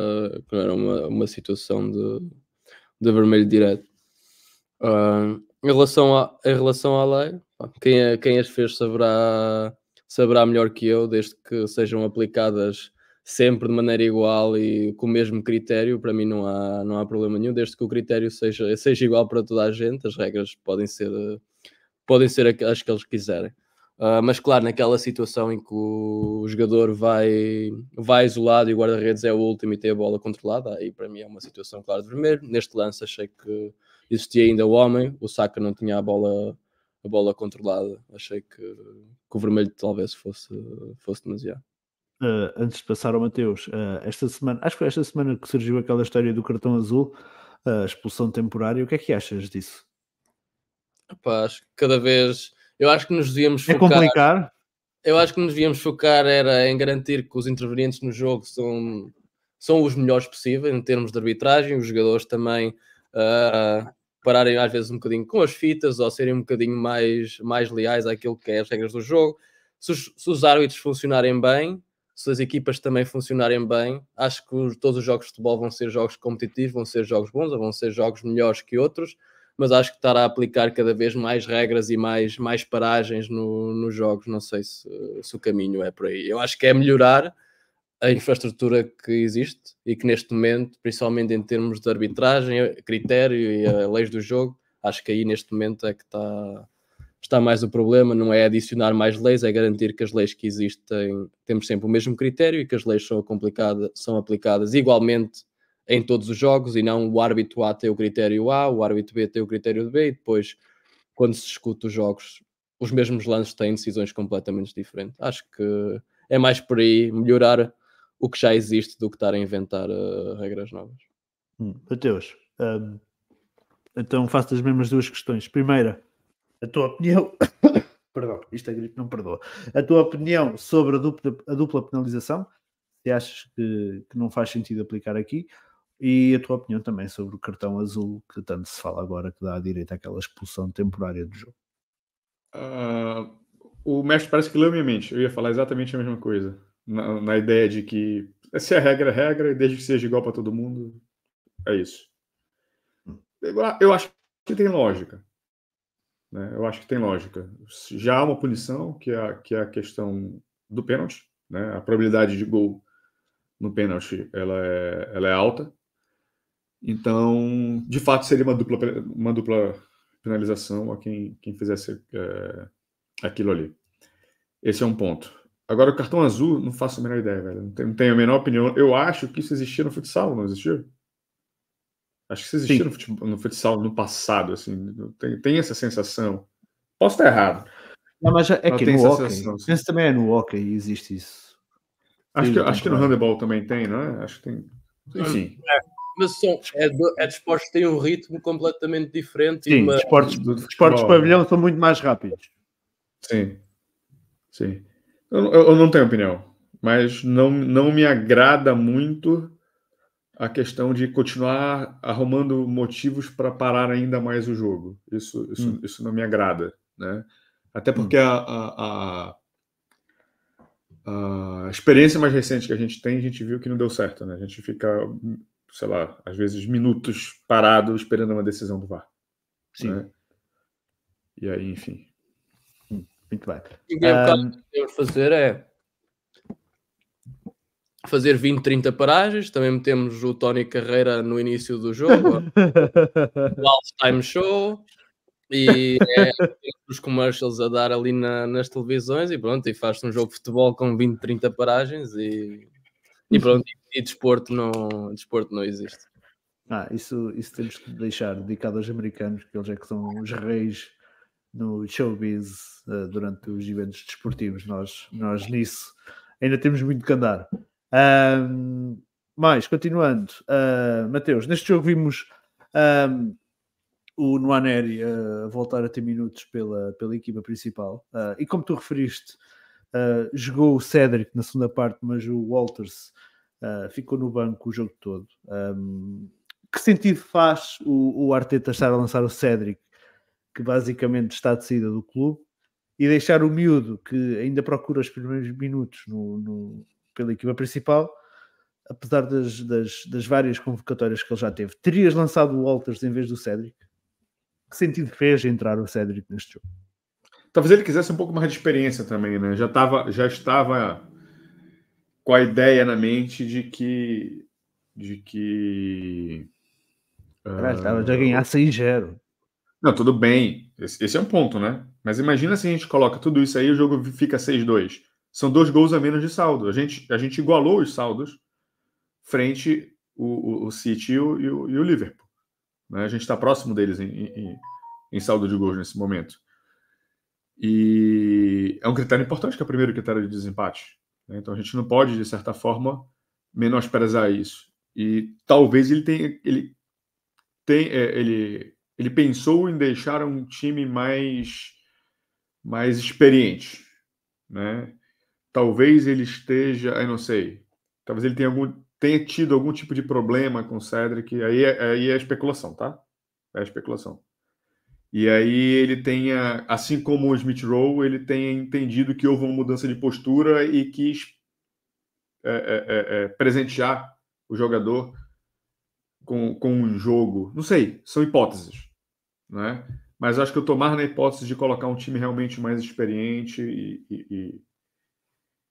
que não era uma, uma situação de, de vermelho direto. Uh, em, relação a, em relação à lei, quem, é, quem as fez saberá, saberá melhor que eu, desde que sejam aplicadas sempre de maneira igual e com o mesmo critério, para mim não há, não há problema nenhum, desde que o critério seja, seja igual para toda a gente, as regras podem ser, podem ser as que eles quiserem. Uh, mas claro, naquela situação em que o jogador vai, vai isolado e o guarda-redes é o último e tem a bola controlada, aí para mim é uma situação clara de vermelho. Neste lance achei que existia ainda o homem, o Saka não tinha a bola, a bola controlada. Achei que, que o vermelho talvez fosse, fosse demasiado uh, antes de passar ao Mateus, uh, esta semana, acho que foi esta semana que surgiu aquela história do cartão azul, a expulsão temporária. O que é que achas disso? Epá, acho que cada vez eu acho que nos devíamos é focar. É complicar? Eu acho que nos devíamos focar era em garantir que os intervenientes no jogo são, são os melhores possíveis em termos de arbitragem, os jogadores também uh, pararem às vezes um bocadinho com as fitas ou serem um bocadinho mais, mais leais àquilo que é as regras do jogo. Se os, se os árbitros funcionarem bem, se as equipas também funcionarem bem, acho que todos os jogos de futebol vão ser jogos competitivos, vão ser jogos bons, vão ser jogos melhores que outros, mas acho que estar a aplicar cada vez mais regras e mais, mais paragens no, nos jogos, não sei se, se o caminho é por aí. Eu acho que é melhorar a infraestrutura que existe e que neste momento, principalmente em termos de arbitragem, critério e a leis do jogo, acho que aí neste momento é que está está mais o problema, não é adicionar mais leis, é garantir que as leis que existem temos sempre o mesmo critério e que as leis são, são aplicadas igualmente em todos os jogos e não o árbitro A tem o critério A, o árbitro B tem o critério B e depois, quando se discute os jogos, os mesmos lances têm decisões completamente diferentes. Acho que é mais por aí melhorar o que já existe do que estar a inventar uh, regras novas. Hum, Mateus, um, então faço as mesmas duas questões. Primeira, a tua opinião. [coughs] Perdão, isto é grito, não perdoa. A tua opinião sobre a dupla, a dupla penalização, se achas que, que, não faz sentido aplicar aqui, e a tua opinião também sobre o cartão azul, que tanto se fala agora, que dá a direito àquela expulsão temporária do jogo. Uh, o mestre parece que leu minha mente. Eu ia falar exatamente a mesma coisa. Na, na ideia de que se é regra, é regra, e desde que seja igual para todo mundo, é isso. Hum. Eu acho que tem lógica. Né? Eu acho que tem lógica. Já há uma punição, que é a, que é a questão do pênalti. Né? A probabilidade de gol no pênalti ela é, ela é alta. Então, de fato, seria uma dupla, uma dupla penalização a quem, quem fizesse é, aquilo ali. Esse é um ponto. Agora, o cartão azul, não faço a menor ideia, velho. Não tenho, não tenho a menor opinião. Eu acho que isso existia no futsal, não existia? Acho que isso existia no, futebol, no futsal no passado, assim. Tem, tem essa sensação. Posso estar errado. Não, mas é que no hockey. Isso também é no hockey, existe isso. Acho que, acho que no handebol também tem, não é? Acho que tem. Enfim. É, mas são, é, é de esportes que têm um ritmo completamente diferente. Sim, uma... esportes, esportes de pavilhão são muito mais rápidos. Sim. Sim. Eu, eu não tenho opinião, mas não, não me agrada muito a questão de continuar arrumando motivos para parar ainda mais o jogo. Isso, isso, hum. isso não me agrada, né? Até hum. porque hum. a, a, a, experiência mais recente que a gente tem, a gente viu que não deu certo, né? A gente fica, sei lá, às vezes minutos parado esperando uma decisão do VAR. Sim. Né? E aí, enfim. Hum, muito bem. E o que temos fazer é fazer 20, 30 paragens. Também metemos o Tony Carreira no início do jogo, [laughs] o All-Time Show e é, os commercials a dar ali na, nas televisões e pronto, e faz-se um jogo de futebol com 20, 30 paragens e, e pronto, e, e desporto, não, desporto não existe. Ah, isso, isso temos que deixar dedicado aos americanos, que eles é que são os reis no showbiz uh, durante os eventos desportivos. Nós, nós nisso ainda temos muito que andar. Um, mais, continuando, uh, Mateus, neste jogo vimos um, o Noaneri uh, voltar a ter minutos pela, pela equipa principal uh, e como tu referiste, uh, jogou o Cedric na segunda parte, mas o Walters ficou no banco o jogo todo. Um, que sentido faz o, o Arteta estar a lançar o Cedric que basicamente está de saída do clube, e deixar o miúdo que ainda procura os primeiros minutos no pela equipa principal, apesar das, das, das, várias convocatórias que ele já teve. Terias lançado o Walters em vez do Cédric? Que sentido fez entrar o Cédric neste jogo? Talvez ele quisesse um pouco mais de experiência também, né? Já, tava, já estava com a ideia na mente de que. de que. Caralho, uh... já ganhar 6-0. Não, tudo bem. Esse, esse, é um ponto, né? Mas imagina se a gente coloca tudo isso aí e o jogo fica 6-2. São dois gols a menos de saldo. A gente, a gente igualou os saldos frente o, o, o City e o, e o, e o Liverpool. Né? A gente está próximo deles em, em, em, saldo de gols nesse momento. E é um critério importante que é o primeiro critério de desempate. Né? Então a gente não pode, de certa forma, menosprezar isso. E talvez ele tenha. Ele, tem, é, ele, ele pensou em deixar um time mais, mais experiente. Né? Talvez ele esteja, eu não sei, talvez ele tenha algum, tenha tido algum tipo de problema com o Cedric, aí é, aí é especulação, tá? É especulação. E aí ele tenha, assim como o Smith Rowe, ele tenha entendido que houve uma mudança de postura e quis é, é, é, é presentear o jogador com, com um jogo. Não sei, são hipóteses, né? Mas acho que eu mais na hipótese de colocar um time realmente mais experiente e, e,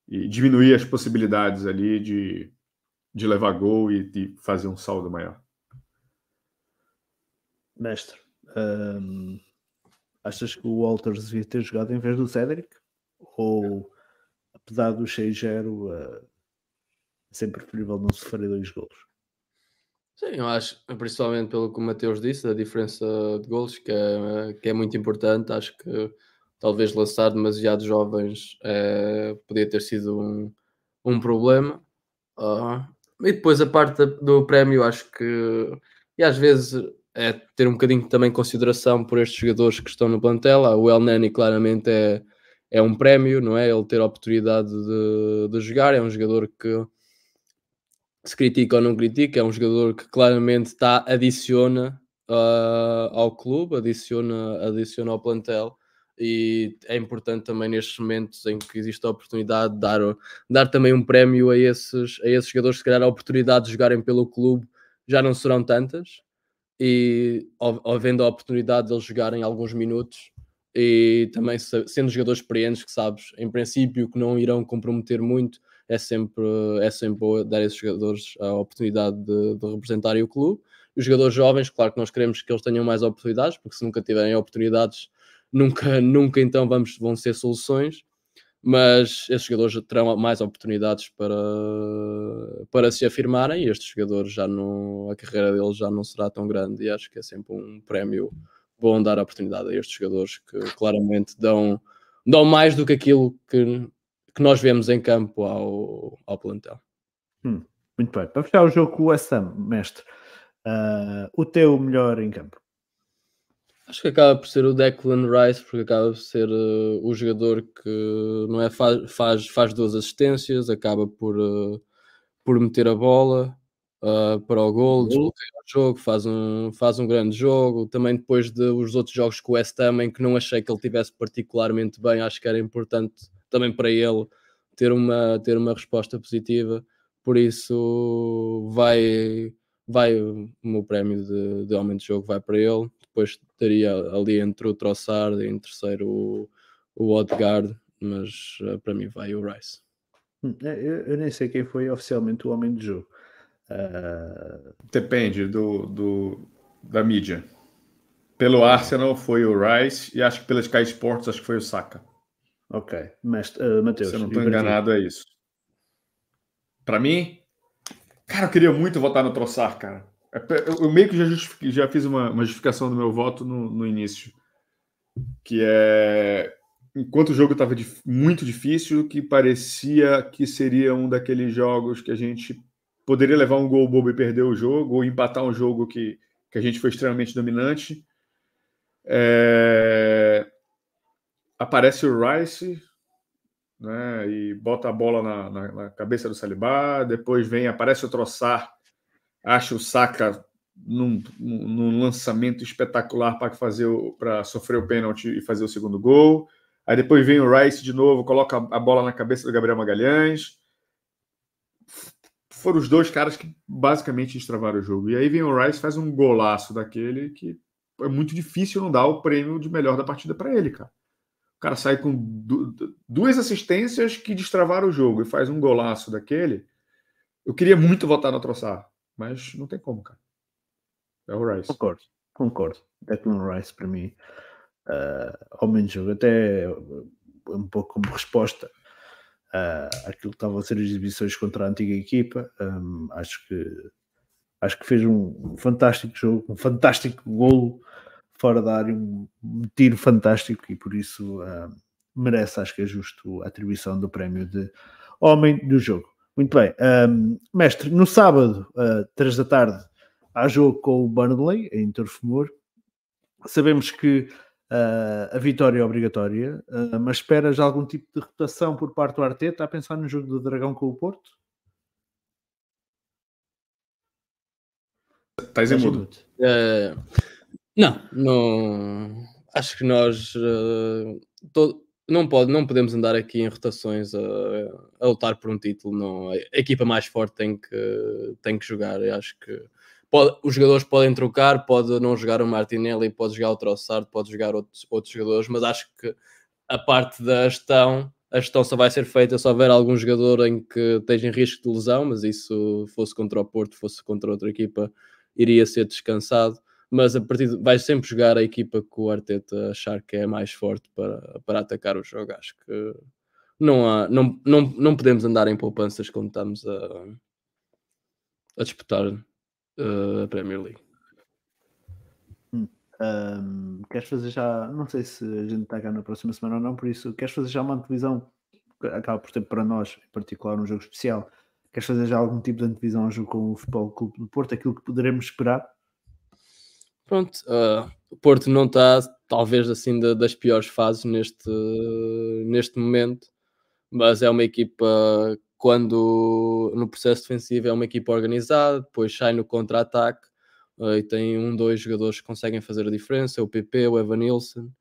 e diminuir as possibilidades ali de, de levar gol e de fazer um saldo maior. Mestre, hum, achas que o Walters devia ter jogado em vez do Cedric? Ou, apesar do 6-0, uh, é sempre preferível não sofrer dois gols? Sim, eu acho, principalmente pelo que o Mateus disse, a diferença de gols, que é, que é muito importante. Acho que talvez lançar demasiados jovens é, podia ter sido um, um problema. Uh, e depois a parte do prémio, acho que e às vezes é ter um bocadinho também consideração por estes jogadores que estão no plantel. Ah, o El Nani claramente é, é um prémio, não é? Ele ter a oportunidade de, de jogar, é um jogador que se critica ou não critica, é um jogador que claramente está, adiciona uh, ao clube, adiciona, adiciona ao plantel e é importante também nestes momentos em que existe a oportunidade de dar, dar também um prémio a esses, a esses jogadores, se calhar a oportunidade de jogarem pelo clube já não serão tantas e havendo a oportunidade de eles jogarem alguns minutos e também sendo jogadores experientes que sabes, em princípio que não irão comprometer muito, é sempre, é sempre dar a esses jogadores a oportunidade de, de representarem o clube. Os jogadores jovens, claro que nós queremos que eles tenham mais oportunidades, porque se nunca tiverem oportunidades nunca, nunca então vamos, vão ser soluções, mas esses jogadores terão mais oportunidades para, para se afirmarem e estes jogadores já não, a carreira deles já não será tão grande e acho que é sempre um prémio bom dar a oportunidade a estes jogadores que claramente dão, dão mais do que aquilo que, que nós vemos em campo ao, ao plantel. Hum, muito bem. Para fechar o jogo com o Ham, mestre, uh, o teu melhor em campo? Acho que acaba por ser o Declan Rice, porque acaba por ser uh, o jogador que não é, faz, faz, faz duas assistências, acaba por, uh, por meter a bola uh, para o gol, desbloqueia o jogo, faz um, faz um grande jogo. Também depois dos de outros jogos com o West Ham, em que não achei que ele tivesse particularmente bem, acho que era importante também para ele ter uma, ter uma resposta positiva. Por isso vai, vai o meu prémio de, de aumento de jogo vai para ele depois estaria ali entre o Trossard e em terceiro o, o Odegaard, mas uh, para mim vai o Rice. Hum, é, eu, eu, nem sei quem foi oficialmente o homem de jogo. Uh... Depende do, do, da mídia. Pelo Arsenal foi o Rice e acho que pela Sky Sports acho que foi o Saka. Ok, mas uh, Matheus. Se eu não estou enganado, é isso. Para mim, cara, eu queria muito votar no Trossard, cara. É eu meio que já, já fiz uma, uma, justificação do meu voto no, no início, que é enquanto o jogo estava muito difícil, que parecia que seria um daqueles jogos que a gente poderia levar um gol bobo e perder o jogo, ou empatar um jogo que, que a gente foi extremamente dominante. É... Aparece o Rice né, e bota a bola na, na, na cabeça do Salibá, depois vem, aparece o Troçar acho o Saka num, num lançamento espetacular para fazer para sofrer o pênalti e fazer o segundo gol. Aí depois vem o Rice de novo, coloca a bola na cabeça do Gabriel Magalhães. Foram os dois caras que basicamente destravaram o jogo. E aí vem o Rice, faz um golaço daquele que é muito difícil não dar o prêmio de melhor da partida para ele, cara. O cara sai com duas assistências que destravaram o jogo e faz um golaço daquele. Eu queria muito votar no Troçar, mas não tem como, cara. É o Rice. Concordo, concordo. Declan Rice, para mim, uh, ao menos jogo, até um pouco como resposta uh, àquilo que estavam a ser as exibições contra a antiga equipa. Um, acho que acho que fez um, fantástico jogo, um fantástico golo fora da área, um, um tiro fantástico e por isso uh, merece, acho que é justo a atribuição do prémio de homem do jogo. Muito bem, um, mestre, no sábado, uh, 3 da tarde, há jogo com o Burnley em Torfemor. Sabemos que uh, a vitória é obrigatória, uh, mas esperas algum tipo de rotação por parte do Arteta a pensar no jogo do Dragão com o Porto? Estás em mudo. Uh, não, não. Acho que nós uh, todo, não, pode, não podemos andar aqui em rotações a, a, lutar por um título. Não. A equipa mais forte tem que, tem que jogar. Eu acho que pode, os jogadores podem trocar, pode não jogar o Martinelli, pode jogar o Trossard, pode jogar outros, outros jogadores, mas acho que a parte da gestão, a gestão só vai ser feita se houver algum jogador em que esteja em risco de lesão, mas isso fosse contra o Porto, fosse contra outra equipa, iria ser descansado. Mas a partir de, vai sempre jogar a equipa que o Arteta achar que é mais forte para, para atacar o jogo. Acho que não, há, não, não, não podemos andar em poupanças quando estamos a, a disputar uh, a Premier League. Um, queres fazer já? Não sei se a gente está cá na próxima semana ou não, por isso queres fazer já uma antevisão? Acaba por ter para nós, em particular, um jogo especial. Queres fazer já algum tipo de antevisão ao jogo com o Futebol Clube do Porto? Aquilo que poderemos esperar? Pronto, uh, o Porto não está, talvez, assim, das piores fases neste, neste momento, mas é uma equipa quando no processo defensivo é uma equipa organizada, depois sai no contra-ataque uh, e tem um, dois jogadores que conseguem fazer a diferença, o PP, o Evan Nilsson.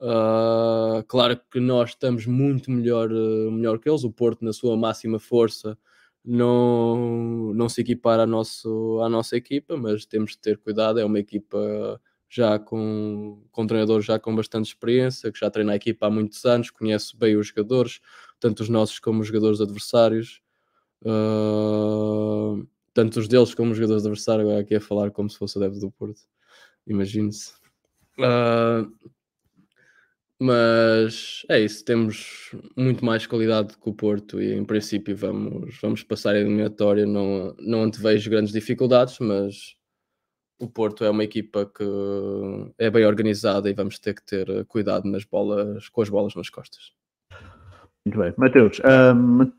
Uh, claro que nós estamos muito melhor, melhor que eles, o Porto na sua máxima força não, não se equipara à, nosso, à nossa equipa, mas temos de ter cuidado, é uma equipa já com, com treinadores já com bastante experiência, que já treina a equipa há muitos anos, conhece bem os jogadores, tanto os nossos como os jogadores adversários, uh, tanto os deles como os jogadores adversários, agora aqui a falar como se fosse adepto do Porto, imagine-se. Uh, mas é isso, temos muito mais qualidade que o Porto e em princípio vamos, vamos passar a eliminatória. Não, não antevejo grandes dificuldades, mas o Porto é uma equipa que é bem organizada e vamos ter que ter cuidado nas bolas, com as bolas nas costas. Muito bem. Mateus, um,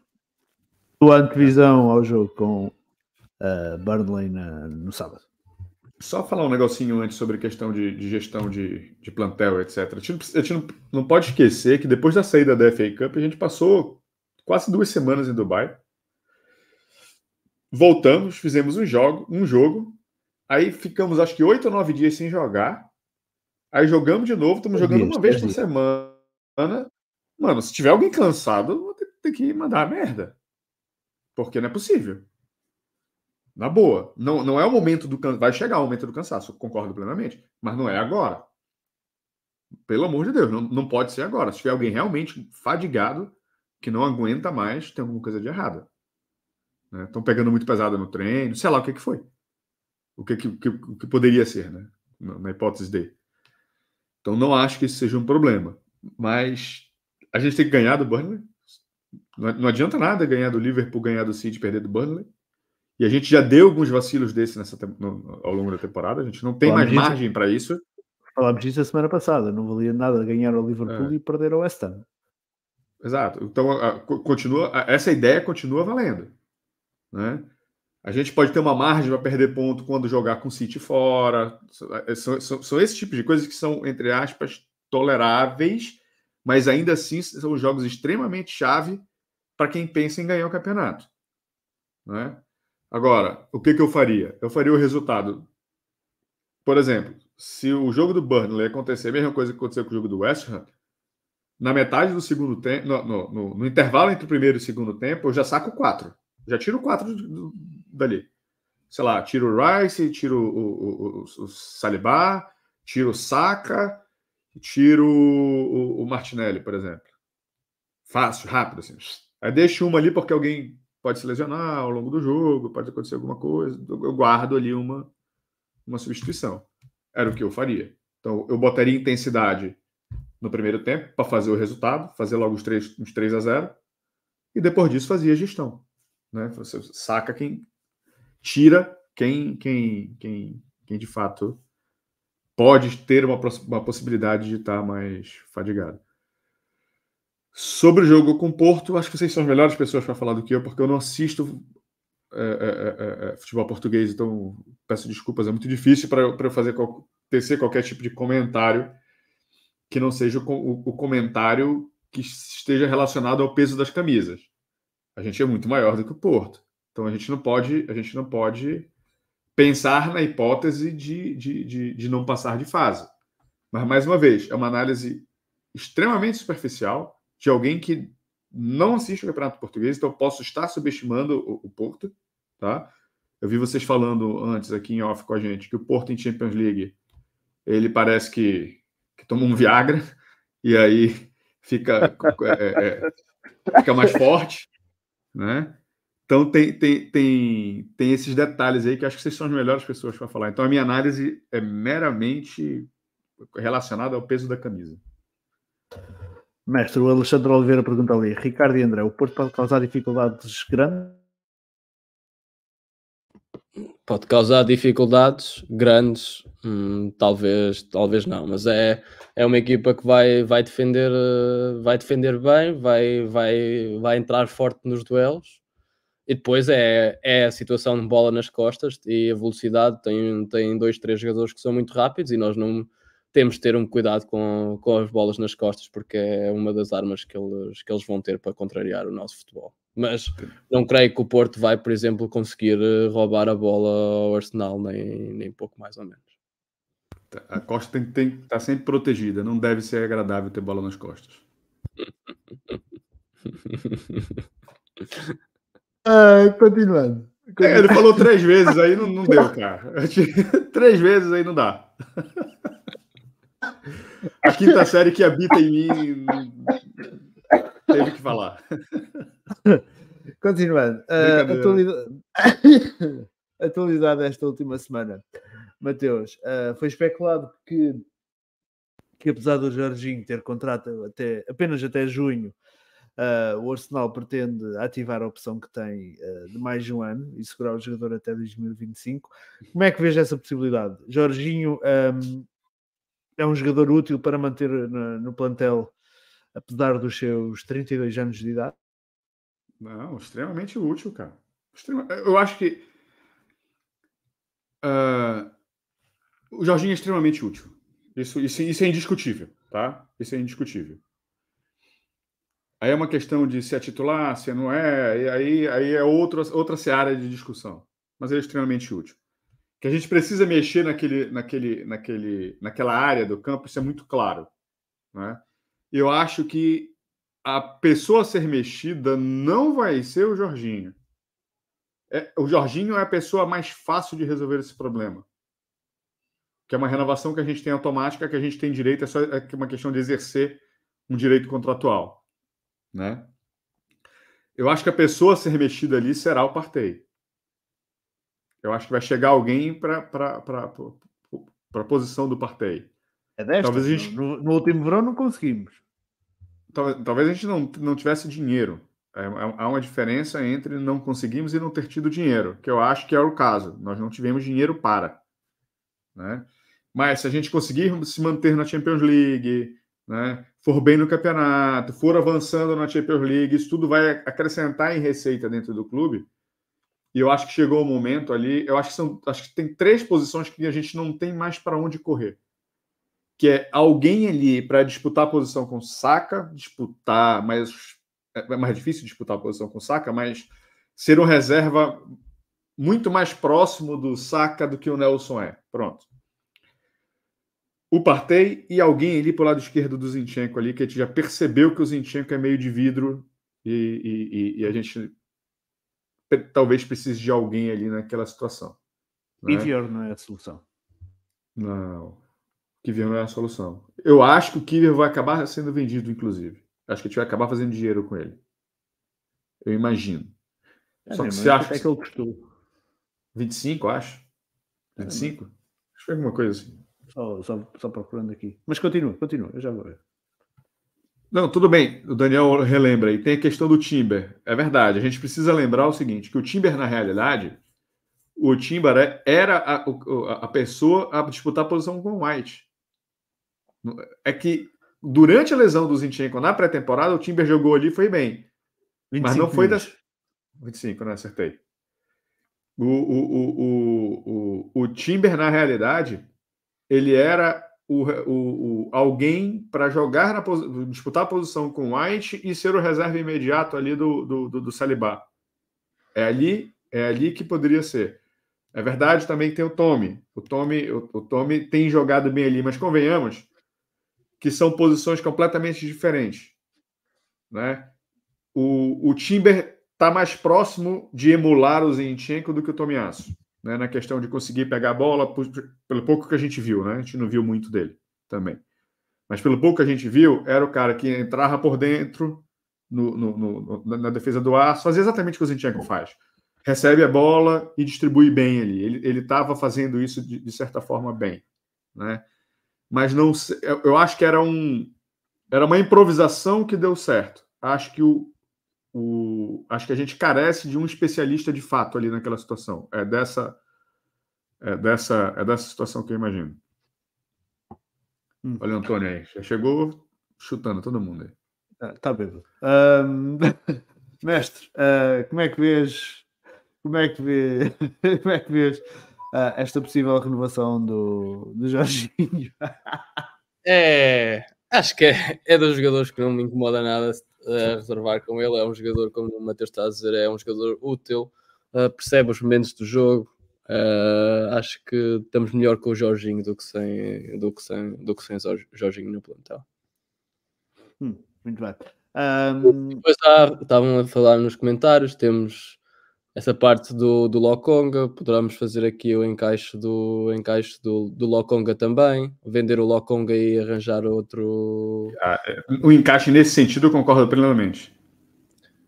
tua antevisão ao jogo com uh, Burnley na, no sábado. Só falar um negocinho antes sobre a questão de, de gestão de, de, plantel, etc. A gente, a gente não, não, pode esquecer que depois da saída da FA Cup, a gente passou quase duas semanas em Dubai. Voltamos, fizemos um jogo, um jogo, aí ficamos acho que oito ou nove dias sem jogar. Aí jogamos de novo, estamos jogando uma vez por semana. Mano, se tiver alguém cansado, vou ter que mandar a merda. Porque não é possível. Na boa. Não, não é o momento do cansaço. Vai chegar o momento do cansaço, concordo plenamente. Mas não é agora. Pelo amor de Deus, não, não pode ser agora. Se tiver alguém realmente fadigado, que não aguenta mais, tem alguma coisa de errada. Estão né? pegando muito pesado no treino, sei lá o que, que foi. O que, que, que, que poderia ser, né? Na, hipótese de. Então não acho que isso seja um problema. Mas a gente tem que ganhar do Burnley. Não, adianta nada ganhar do Liverpool, ganhar do City, perder do Burnley. E a gente já deu alguns vacilos desses nessa, no, ao longo da temporada. A gente não tem Falamos mais disso, margem para isso. Falámos disso a semana passada. Não valia nada ganhar ao Liverpool é. e perder ao West Ham. Exato. Então, a, a, continua, a, essa ideia continua valendo. Né? A gente pode ter uma margem para perder ponto quando jogar com o City fora. São, são, são esse tipo de coisas que são, entre aspas, toleráveis mas ainda assim são jogos extremamente chave para quem pensa em ganhar o campeonato. Né? Agora, o que, que eu faria? Eu faria o resultado por exemplo, se o jogo do Burnley acontecer a mesma coisa que aconteceu com o jogo do West Ham, na metade do segundo tempo, no, no, no, no, intervalo entre o primeiro e o segundo tempo, eu já saco quatro. Já tiro quatro dali. Sei lá, tiro o Rice, tiro o, o, o, o Saliba, tiro o Saka, tiro o, o, Martinelli, por exemplo. Fácil, rápido, assim. Aí deixo uma ali porque alguém pode se lesionar ao longo do jogo, pode acontecer alguma coisa. Eu guardo ali uma, uma substituição. Era o que eu faria. Então, eu botaria intensidade no primeiro tempo para fazer o resultado, fazer logo os 3, uns 3 a 0 e depois disso fazia a gestão. Né? Você saca quem tira quem, quem, quem, quem de fato pode ter uma, uma possibilidade de estar mais fadigado. Sobre o jogo com o Porto, acho que vocês são as melhores pessoas para falar do que eu, porque eu não assisto é, é, é, é futebol português, então peço desculpas, é muito difícil para eu fazer tecer qualquer tipo de comentário que não seja o, o, comentário que esteja relacionado ao peso das camisas. A gente é muito maior do que o Porto. Então a gente não pode, a gente não pode pensar na hipótese de, de, de, de não passar de fase. Mas, mais uma vez, é uma análise extremamente superficial de alguém que não assiste o Campeonato Português, então eu posso estar subestimando o, o, Porto, tá? Eu vi vocês falando antes aqui em off com a gente que o Porto em Champions League ele parece que que toma um Viagra [laughs] e aí fica, é, é, fica mais forte, né? Então tem, tem, tem, tem esses detalhes aí que acho que vocês são as melhores pessoas para falar. Então a minha análise é meramente relacionada ao peso da camisa. Mestre, o Alexandre Oliveira pergunta ali: Ricardo e André, o Porto pode causar dificuldades grandes Pode causar dificuldades grandes, hum, talvez, talvez não, mas é, é uma equipa que vai, vai, defender, eh, vai defender bem, vai, vai, vai entrar forte nos duelos e depois é, é a situação de bola nas costas e a velocidade. Tem, tem dois, três jogadores que são muito rápidos e nós não temos de ter um cuidado com, com as bolas nas costas porque é uma das armas que eles, que eles vão ter para contrariar o nosso futebol mas não creio que o Porto vai, por exemplo, conseguir eh, roubar a bola ao Arsenal, nem, nem pouco mais ou menos. A costa tem, tem estar tá sempre protegida, não deve ser agradável ter bola nas costas. [laughs] ah, continuando. É, ele falou três vezes, aí não, não deu, [laughs] cara. [laughs] três vezes aí não dá. A quinta série que habita em mim teve que falar. Continuando. Uh, atualidade... [coughs] atualizada esta última semana, Mateus, uh, foi especulado que, que apesar do Jorginho ter contrato até, apenas até junho, uh, o Arsenal pretende ativar a opção que tem de mais de um ano e segurar o jogador até 2025. Como é que vejo essa possibilidade? Jorginho um, é um jogador útil para manter no, no plantel apesar dos seus 32 anos de idade? Não, extremamente útil, cara. Eu acho que uh, o Jorginho é extremamente útil. Isso, isso, isso é indiscutível, tá? Isso é indiscutível. Aí é uma questão de se é titular, se não é, aí, aí é outra, outra seara de discussão. Mas ele é extremamente útil. Que a gente precisa mexer naquele, naquele, naquele, naquela área do campo, isso é muito claro. Né? Eu acho que a pessoa a ser mexida não vai ser o Jorginho. É, o Jorginho é a pessoa mais fácil de resolver esse problema. Que é uma renovação que a gente tem automática, que a gente tem direito, é só é uma questão de exercer um direito contratual. Né? Eu acho que a pessoa a ser mexida ali será o Partey. Eu acho que vai chegar alguém para a posição do Partey. É desta? Talvez a gente... no, no último verão não conseguimos talvez a gente não, não tivesse dinheiro. É, é, há uma diferença entre não conseguimos e não ter tido dinheiro, que eu acho que é o caso. Nós não tivemos dinheiro para. Né? Mas se a gente conseguir se manter na Champions League, né, for bem no campeonato, for avançando na Champions League, isso tudo vai acrescentar em receita dentro do clube. E eu acho que chegou o momento ali. Eu acho que são, acho que tem três posições que a gente não tem mais para onde correr que é alguém ali para disputar a posição com Saka, disputar, mas é mais difícil disputar a posição com Saka, mas ser um reserva muito mais próximo do Saka do que o Nelson é. Pronto. o Partey e alguém ali pro lado esquerdo do Zinchenko ali, que a gente já percebeu que o Zinchenko é meio de vidro e, e, e a gente talvez precise de alguém ali naquela situação. Né? Kivior não é a solução. Não. Kivior não é a solução. Eu acho que o Kivior vai acabar sendo vendido, inclusive. Acho que a gente vai acabar fazendo dinheiro com ele. Eu imagino. É Só que você acha que ele custou? 25, acho. 25? É, acho que foi alguma coisa assim. Só, só, só procurando aqui. Mas continua, continua, eu já vou ver. Não, tudo bem. O Daniel relembra. E tem a questão do Timber. É verdade. A gente precisa lembrar o seguinte: que o Timber, na realidade, o Timber era a, a pessoa a disputar a posição com o White. É que durante a lesão do Zinchenko na pré-temporada, o Timber jogou ali e foi bem. Mas não foi das. 25, né? Acertei. O, o, o, o, o, o Timber, na realidade, ele era o, o, o alguém para jogar na disputar a posição com o White e ser o reserva imediato ali do, do, do, do Salibá. É ali, é ali que poderia ser. É verdade também que tem o Tommy. O Tommy, o, o Tommy tem jogado bem ali, mas convenhamos que são posições completamente diferentes. Né? O, o Timber está mais próximo de emular o Zinchenko do que o Tomiasso né, na questão de conseguir pegar a bola, pelo pouco que a gente viu, né? A gente não viu muito dele também. Mas pelo pouco que a gente viu, era o cara que entrava por dentro no, no, no, na defesa do aço, fazia exatamente o que o Zinchenko faz. Recebe a bola e distribui bem ali. Ele estava fazendo isso de, de, certa forma bem, né? Mas não, eu acho que era um era uma improvisação que deu certo. Acho que o, o, acho que a gente carece de um especialista de fato ali naquela situação. É dessa, é dessa, é dessa situação que eu imagino. Hum. Olha o Antônio aí, já chegou chutando todo mundo aí. Ah, tá bem. Um, [laughs] mestre, uh, como é que vês como é que vê, [laughs] como é que vês uh, esta possível renovação do, do Jorginho? [laughs] é, acho que é, é dos jogadores que não me incomoda nada a reservar com ele. É um jogador, como o Matheus está a dizer, é um jogador útil, uh, percebe os momentos do jogo. Uh, acho que estamos melhor com o Jorginho do que sem, do que sem, do que sem Jorginho no plantel. Hum, muito bem. Um... Depois estavam a falar nos comentários, temos essa parte do, do Lokonga, poderemos fazer aqui o encaixe do encaixe do, do Lokonga também, vender o Lokonga e arranjar outro. Ah, é, o encaixe nesse sentido eu concordo plenamente.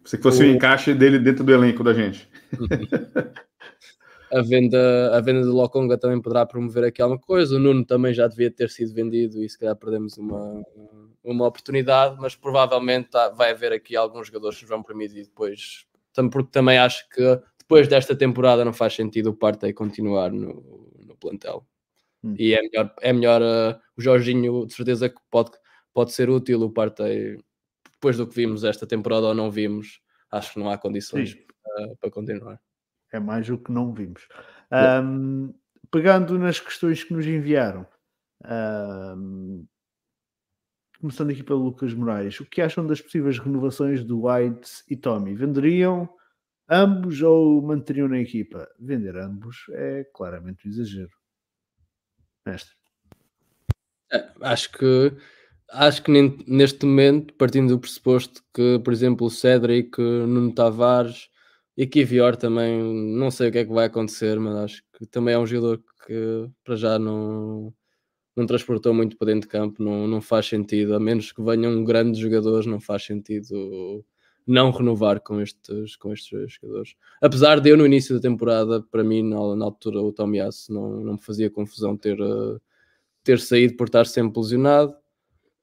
Se fosse o, o encaixe dele dentro do elenco da gente. [laughs] a venda, a venda do Lokonga também poderá promover aqui alguma coisa. O Nuno também já devia ter sido vendido e se calhar perdemos uma, uma oportunidade, mas provavelmente vai haver aqui alguns jogadores que vão permitir depois porque também acho que depois desta temporada não faz sentido o Partey continuar no, no plantel. Hum. E é melhor, é melhor uh, o Jorginho, de certeza que pode, pode ser útil. O Partey, depois do que vimos esta temporada ou não vimos, acho que não há condições para, para, continuar. É mais o que não vimos. Um, pegando nas questões que nos enviaram, um, Começando aqui pelo Lucas Moraes, o que acham das possíveis renovações do White e Tommy? Venderiam ambos ou manteriam na equipa? Vender ambos é claramente um exagero. Mestre. É, acho que acho que neste momento, partindo do pressuposto que, por exemplo, o Cedric, Nuno Tavares e Kivior também, não sei o que é que vai acontecer, mas acho que também é um jogador que para já não, não transportou muito para dentro de campo, não, não faz sentido, a menos que venham grandes jogadores, não faz sentido não renovar com estes, com estes jogadores. Apesar de eu no início da temporada, para mim, na, na altura, o Tomiasso não, não me fazia confusão ter, uh, ter saído por estar sempre lesionado,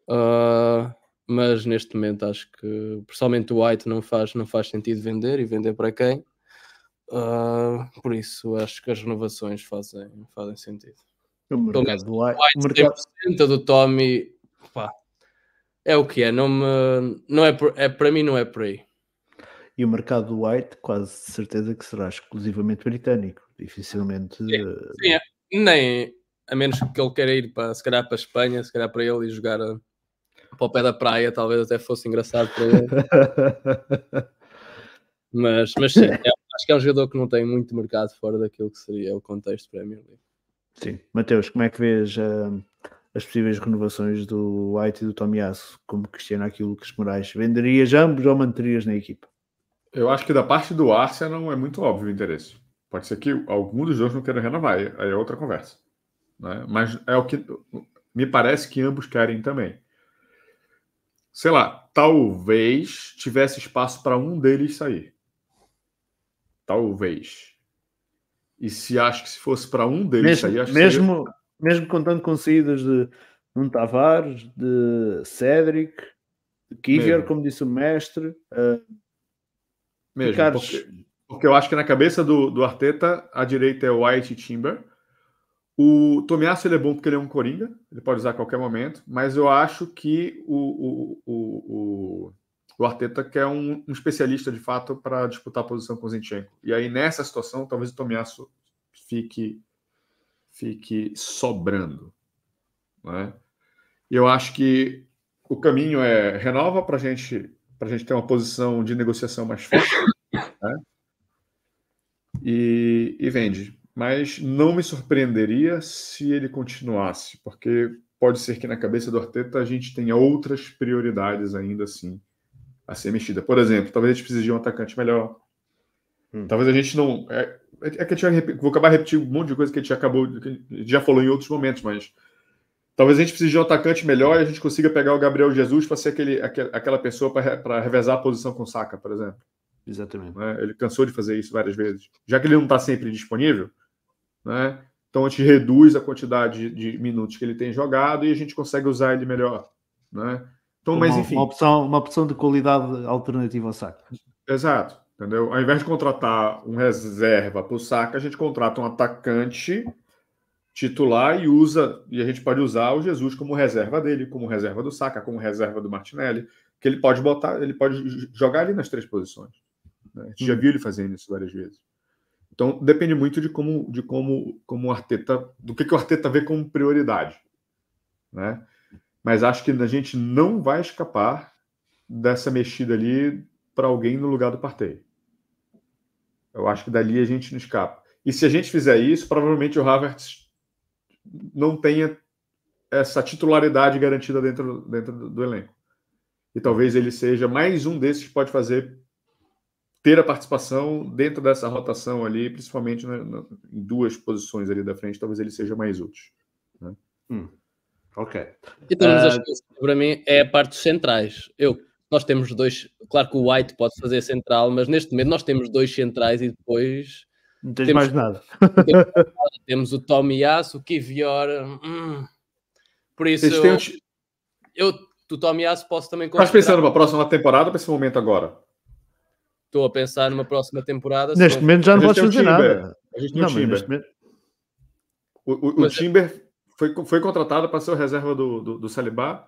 uh, mas neste momento acho que, pessoalmente, o White não faz, não faz sentido vender e vender para quem. Uh, por isso acho que as renovações fazem, fazem sentido. O mercado do White, o mercado... do Tommy, pá, é o que é, não, me, não é, por, é para mim não é por aí. E o mercado do White, quase certeza que será exclusivamente britânico, dificilmente. Sim, eh, sim é. nem a menos que ele queira ir para se calhar para a Espanha, se calhar para ele e jogar a, para o pé da praia, talvez até fosse engraçado para ele. [laughs] mas, mas sim, é, acho que é um jogador que não tem muito mercado fora daquilo que seria o contexto Premier League. Sim. Mateus, como é que vês uh, as possíveis renovações do White e do Tomiasso, como Cristiano aquilo que os Moraes. Venderias ambos ou manterias na equipa? Eu acho que da parte do Arsenal é muito óbvio o interesse. Pode ser que algum dos dois não queira renovar, aí é outra conversa. Né? Mas é o que me parece que ambos querem também. Sei lá, talvez tivesse espaço para um deles sair. Talvez. E se acho que se fosse para um deles mesmo, sair, mesmo, seria... mesmo contando com saídas de um Tavares, de Cédric, de Kivier, como disse o mestre. Uh, mesmo, porque, porque, eu acho que na cabeça do, do Arteta, a direita é White e Timber. O Tomiasso ele é bom porque ele é um coringa, ele pode usar a qualquer momento, mas eu acho que o, o, o, o Arteta quer um, um, especialista de fato para disputar a posição com o Zinchenko. E aí nessa situação, talvez o Tomiasso fique, fique sobrando. Né? Eu acho que o caminho é renova para gente, a gente ter uma posição de negociação mais forte [coughs] né? e, e vende mas não me surpreenderia se ele continuasse, porque pode ser que na cabeça do Arteta a gente tenha outras prioridades ainda assim a ser mexida. Por exemplo, talvez a gente precise de um atacante melhor. Hum. Talvez a gente não. É, é que a gente vou acabar repetindo um monte de coisa que a gente acabou. Que gente já falou em outros momentos, mas talvez a gente precise de um atacante melhor e a gente consiga pegar o Gabriel Jesus para ser aquele, aquela pessoa para revezar a posição com o Saka, por exemplo. Exatamente. Né? Ele cansou de fazer isso várias vezes. Já que ele não está sempre disponível, né? Então a gente reduz a quantidade de minutos que ele tem jogado e a gente consegue usar ele melhor, né? Então, uma, mas enfim. Uma opção, uma opção de qualidade alternativa ao saco. Exato, entendeu? Ao invés de contratar um reserva para o saco, a gente contrata um atacante titular e usa, e a gente pode usar o Jesus como reserva dele, como reserva do Saka, como reserva do Martinelli, que ele pode botar, ele pode jogar ali nas três posições. Né? A gente hum. já viu ele fazendo isso várias vezes. Então depende muito de como, de como, como o Arteta, do que, que o Arteta vê como prioridade, né? Mas acho que a gente não vai escapar dessa mexida ali para alguém no lugar do Partey. Eu acho que dali a gente não escapa. E se a gente fizer isso, provavelmente o Havertz não tenha essa titularidade garantida dentro, dentro do elenco. E talvez ele seja mais um desses que pode fazer ter a participação dentro dessa rotação ali, principalmente na, na, em duas posições ali da frente, talvez ele seja mais útil. Né? Hum. Ok. Então, uh... para mim é a parte dos centrais. Eu, nós temos dois, claro que o White pode fazer central, mas neste momento nós temos dois centrais e depois não tens temos, mais nada. Temos, [laughs] temos o Tommy Yasso, o Kivior. Hum, por isso, eu, eu, o Tommy Yasso posso também. Estás pensando para a próxima temporada para esse momento agora? Estou a pensar numa próxima temporada. Neste momento já não podes fazer nada. A gente tem não, o Timber. Momento... O, o, o Timber foi, foi contratado para ser o reserva do, do, do Salibá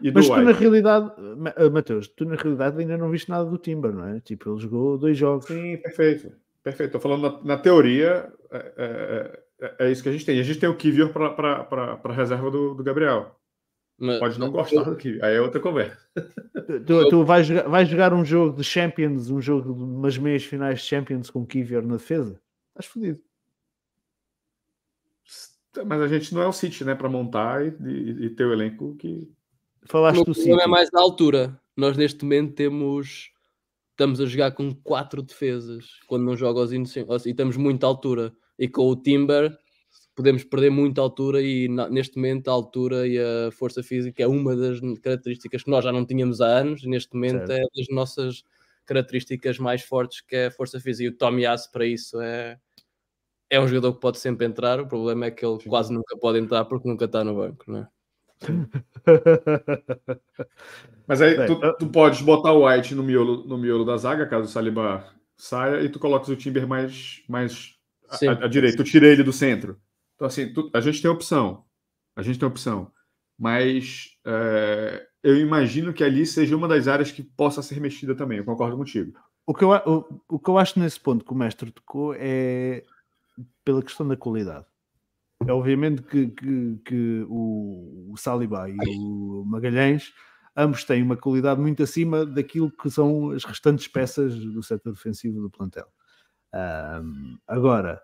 e do Mas White. tu na realidade, eh, Matheus, tu na realidade ainda não viste nada do Timber, não é? Tipo, ele jogou dois jogos. Sim, perfeito. Perfeito. Estou falando na, na teoria, é, é, é, é, isso que a gente tem. A gente tem o Kivior para a reserva do, do Gabriel. Mas, Pode não gostar do que aí é outra conversa. Tu, tu vais, jogar, vais jogar um jogo de Champions, um jogo de umas meias finais de Champions com Kivior na defesa? Estás fodido. Mas a gente não é o City, né? Para montar e, e, e, ter o elenco que. Falaste do City. Não é mais da altura. Nós neste momento temos. Estamos a jogar com quatro defesas quando não joga aos inocentes. E estamos muito à altura. E com o Timber podemos perder muita altura e neste momento a altura e a força física é uma das características que nós já não tínhamos há anos e neste momento certo. é das nossas características mais fortes que é a força física e o Tommy Ass para isso é é um jogador que pode sempre entrar, o problema é que ele Sim. quase nunca pode entrar porque nunca está no banco, não é? [laughs] Mas aí Bem, tu, tu, podes botar o White no miolo, no miolo da zaga, caso o Saliba saia, e tu colocas o Timber mais, mais à, à direita. Tu tira ele do centro. Então, assim, tu, a gente tem opção. A gente tem opção. Mas é, eu imagino que ali seja uma das áreas que possa ser mexida também. Eu concordo contigo. O que eu, o, o que eu acho nesse ponto que o mestre tocou é pela questão da qualidade. É obviamente que, que, que o, o Saliba e o Magalhães ambos têm uma qualidade muito acima daquilo que são as restantes peças do setor defensivo do plantel. Um, agora,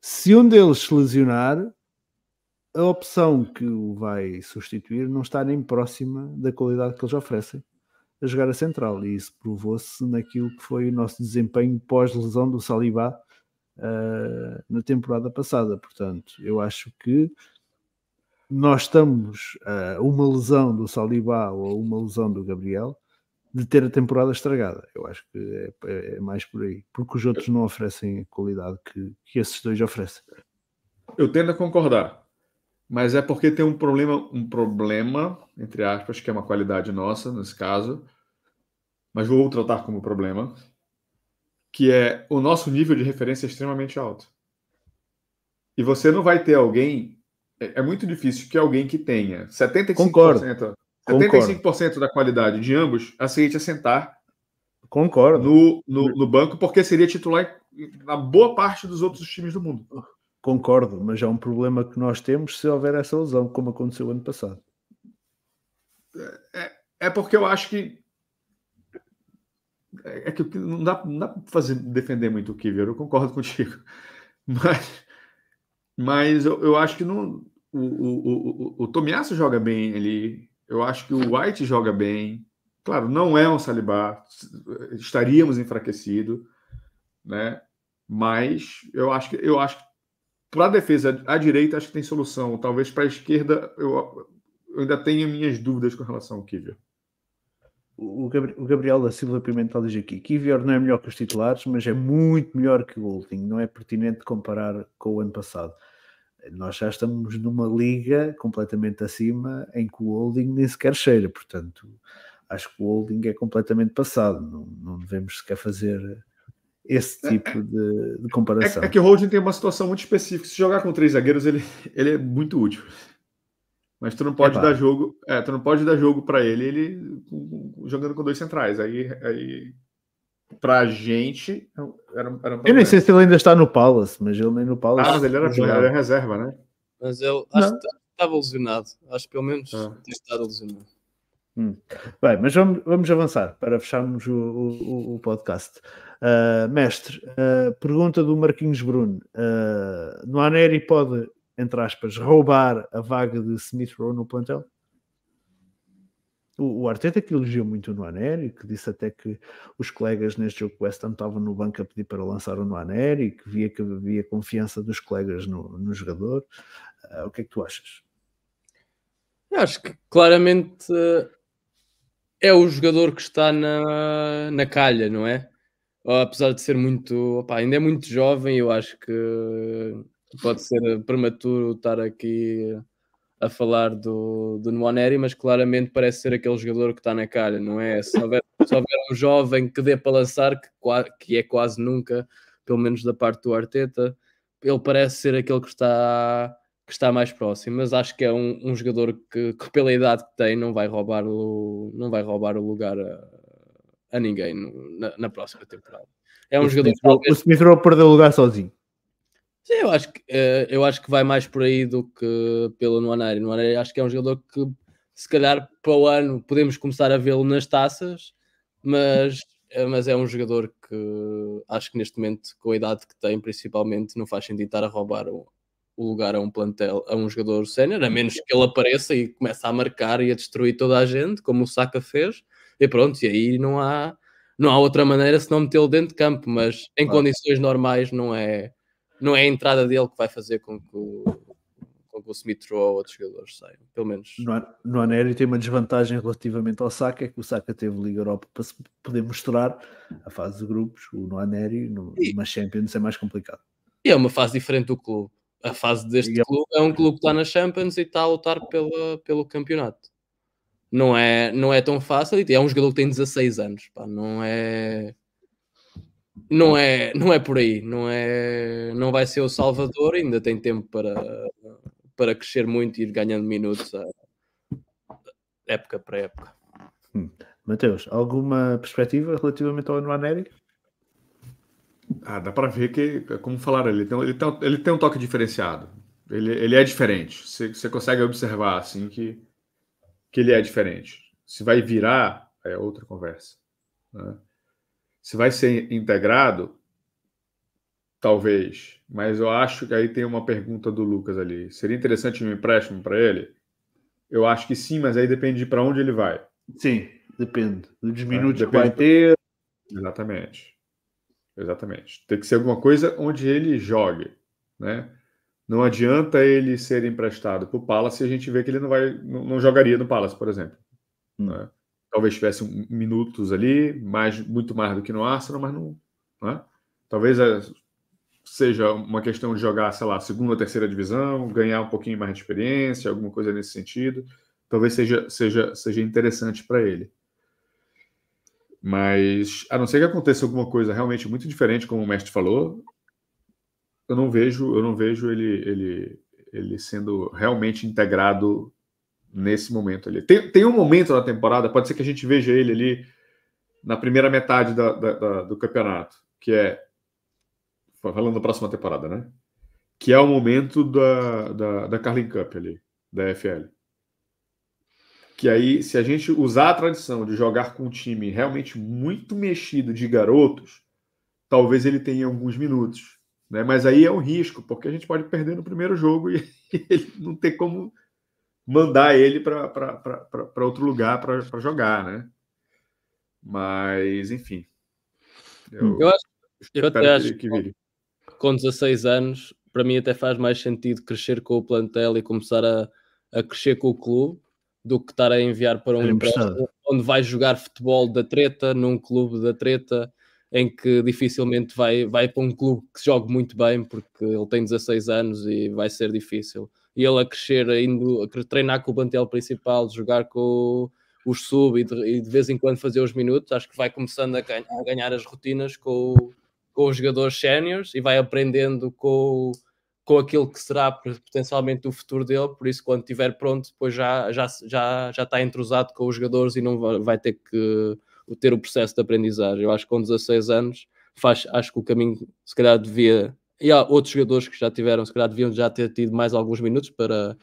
se um deles se lesionar, a opção que o vai substituir não está nem próxima da qualidade que eles oferecem a jogar a central, e isso provou-se naquilo que foi o nosso desempenho pós-lesão do Salibá uh, na temporada passada. Portanto, eu acho que nós estamos a uh, uma lesão do Salibá ou uma lesão do Gabriel de ter a temporada estragada. Eu acho que é, é, mais por aí, porque os outros não oferecem a qualidade que, que esses dois oferecem. Eu tendo a concordar, mas é porque tem um problema, um problema, entre aspas, que é uma qualidade nossa nesse caso, mas vou tratar como problema, que é o nosso nível de referência é extremamente alto. E você não vai ter alguém, é, é muito difícil que alguém que tenha 75%, Concordo. 75% da qualidade de ambos aceite assentar Concordo. No, no, no, banco, porque seria titular na boa parte dos outros times do mundo. Concordo, mas é um problema que nós temos se houver essa lesão, como aconteceu ano passado. É, é porque eu acho que é, é que não dá, não dá para fazer, defender muito o Kiver, eu concordo contigo. [laughs] Mas, mas eu, eu acho que não, o, o, o, o Tomiasso joga bem ali, eu acho que o White joga bem. Claro, não é um Saliba, estaríamos enfraquecidos, né? Mas eu acho que eu acho para a defesa à direita acho que tem solução. Talvez para a esquerda eu, eu, ainda tenho minhas dúvidas com relação ao Kivior o, Gabriel da Silva Pimentel diz aqui: Kivior não é melhor que os titulares, mas é muito melhor que o Golding. Não é pertinente comparar com o ano passado. Nós já estamos numa liga completamente acima em que o Holding nem sequer cheira, portanto, acho que o Holding é completamente passado. Não, não devemos sequer fazer esse é, tipo de, de comparação. É, é, que o Holding tem uma situação muito específica. Se jogar com três zagueiros, ele, ele é muito útil. Mas tu não pode dar jogo, é, tu não pode dar jogo para ele, ele jogando com dois centrais. Aí, aí pra gente era, era um Eu nem sei se ele ainda está no Palace, mas ele nem no Palace. Ah, mas ele era, era reserva, né? Mas ele acho não. que estava lesionado. Acho que pelo menos ah. tem estado lesionado. Hum. Bem, mas vamos, vamos avançar para fecharmos o, o, o podcast. Uh, mestre, uh, pergunta do Marquinhos Bruno: uh, no Aneri pode entre aspas, roubar a vaga de Smith Rowe no plantel? O, o Arteta que elogiou muito o Noaneri, que disse até que os colegas neste jogo West Ham estavam no banco a pedir para lançar o Noaneri, que via que havia confiança dos colegas no, no jogador. Uh, o que é que tu achas? Eu acho que claramente é o jogador que está na, na calha, não é? Apesar de ser muito, opa, ainda é muito jovem, eu acho que pode ser prematuro estar aqui a falar do, do Nuaneri, mas claramente parece ser aquele jogador que está na calha, não é? Se houver, se houver um jovem que dê para lançar, que, que é quase nunca, pelo menos da parte do Arteta, ele parece ser aquele que está, que está mais próximo, mas acho que é um, um jogador que, que, pela idade que tem, não vai roubar o, não vai roubar o lugar a, a ninguém no, na, na, próxima temporada. É um o jogador Smith, talvez... O Smith perdeu o lugar sozinho. Sim, eu acho, que, uh, eu acho que vai mais por aí do que pelo Nuaneri. Nuaneri acho que é um jogador que, se calhar, para o ano podemos começar a vê-lo nas taças, mas, uh, mas é um jogador que acho que neste momento, com a idade que tem, principalmente, não faz sentido estar a roubar o, o lugar a um plantel, a um jogador sénior, a menos que ele apareça e comece a marcar e a destruir toda a gente, como o Saka fez, e pronto, e aí não há, não há outra maneira senão metê-lo dentro de campo, mas em condições normais não é não é a entrada dele que vai fazer com que o, com que o Smith Rowe ou outros jogadores saiam, pelo menos. No, Anério tem uma desvantagem relativamente ao Saka, é que o Saka teve Liga Europa para se poder mostrar a fase de grupos, o no Anério, no, numa Champions é mais complicado. E é uma fase diferente do clube. A fase deste é... clube é um clube que está na Champions e está a lutar pela, pelo campeonato. Não é, não é tão fácil. É um jogador que tem 16 anos. Pá, não é não é, não é por aí, não é, não vai ser o Salvador, ainda tem tempo para, para crescer muito e ir ganhando minutos a, época para época. Hum. Mateus, alguma perspectiva relativamente ao Anuaneri? Ah, dá para ver que, como falaram, ele tem, ele tem, ele tem um toque diferenciado. Ele, ele é diferente. Você, você consegue observar assim que, que ele é diferente. Se vai virar, é outra conversa. Né? Se vai ser integrado, Talvez. Mas eu acho que aí tem uma pergunta do Lucas ali. Seria interessante um empréstimo para ele? Eu acho que sim, mas aí depende de para onde ele vai. Sim, depende dos minutos é, que vai ter. Exatamente. Exatamente. Tem que ser alguma coisa onde ele jogue, né? Não adianta ele ser emprestado para o Palace se a gente vê que ele não vai, não, não jogaria no Palace, por exemplo. Hum. Né? Talvez tivesse minutos ali, mais, muito mais do que no Arsenal, mas não. Né? Talvez é, seja uma questão de jogar, sei lá, segunda ou terceira divisão, ganhar um pouquinho mais de experiência, alguma coisa nesse sentido. Talvez seja, seja, seja interessante para ele. Mas, a não ser que aconteça alguma coisa realmente muito diferente, como o mestre falou, eu não vejo, eu não vejo ele, ele, ele sendo realmente integrado nesse momento ali. Tem, tem um momento na temporada, pode ser que a gente veja ele ali na primeira metade da, da, da, do campeonato, que é falando da próxima temporada, né? Que é o momento da, da, da Carling Cup ali, da FL que aí, se a gente usar a tradição de jogar com um time realmente muito mexido de garotos, talvez ele tenha alguns minutos. Né? Mas aí é um risco, porque a gente pode perder no primeiro jogo e [laughs] ele não ter como mandar ele para outro lugar para jogar, né? Mas, enfim. Eu, eu, acho, eu até acho que, que com 16 anos, para mim até faz mais sentido crescer com o plantel e começar a, a crescer com o clube do que estar a enviar para um empréstimo onde vai jogar futebol da treta num clube da treta em que dificilmente vai, vai para um clube que jogue muito bem porque ele tem 16 anos e vai ser difícil. E ele a crescer, indo a treinar com o plantel principal, jogar com os sub e de, e de, vez em quando fazer os minutos, acho que vai começando a ganhar, a ganhar as rotinas com, com os jogadores séniores e vai aprendendo com com aquilo que será potencialmente o futuro dele, por isso quando estiver pronto, depois já, já, já, já está entrosado com os jogadores e não vai ter que ter o processo de aprendizagem. Eu acho que com 16 anos faz, acho que o caminho se calhar devia. E há outros jogadores que já tiveram, se calhar deviam já ter tido mais alguns minutos para,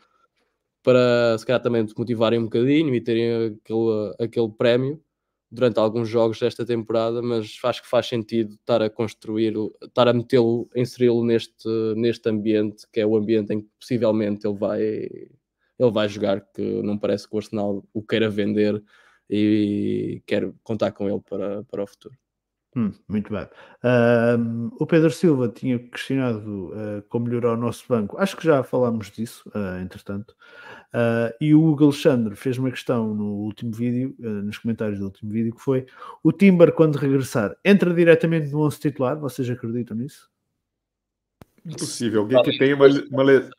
para se calhar também motivarem um bocadinho e terem aquele, aquele prémio durante alguns jogos desta temporada, mas acho que faz sentido estar a construir, estar a metê-lo, inseri-lo neste, neste ambiente, que é o ambiente em que possivelmente ele vai, ele vai jogar, que não parece que o Arsenal o queira vender e quer contar com ele para, para o futuro. Hum, muito bem. O Pedro Silva tinha questionado uh, como melhorar o nosso banco. Acho que já falámos disso, uh, entretanto. Uh, e o Hugo Alexandre fez uma questão no último vídeo, nos comentários do último vídeo, que foi o Timber, quando regressar, entra diretamente no 11 titular? Vocês acreditam nisso? Impossível. Alguém que tenha uma, uma lesão.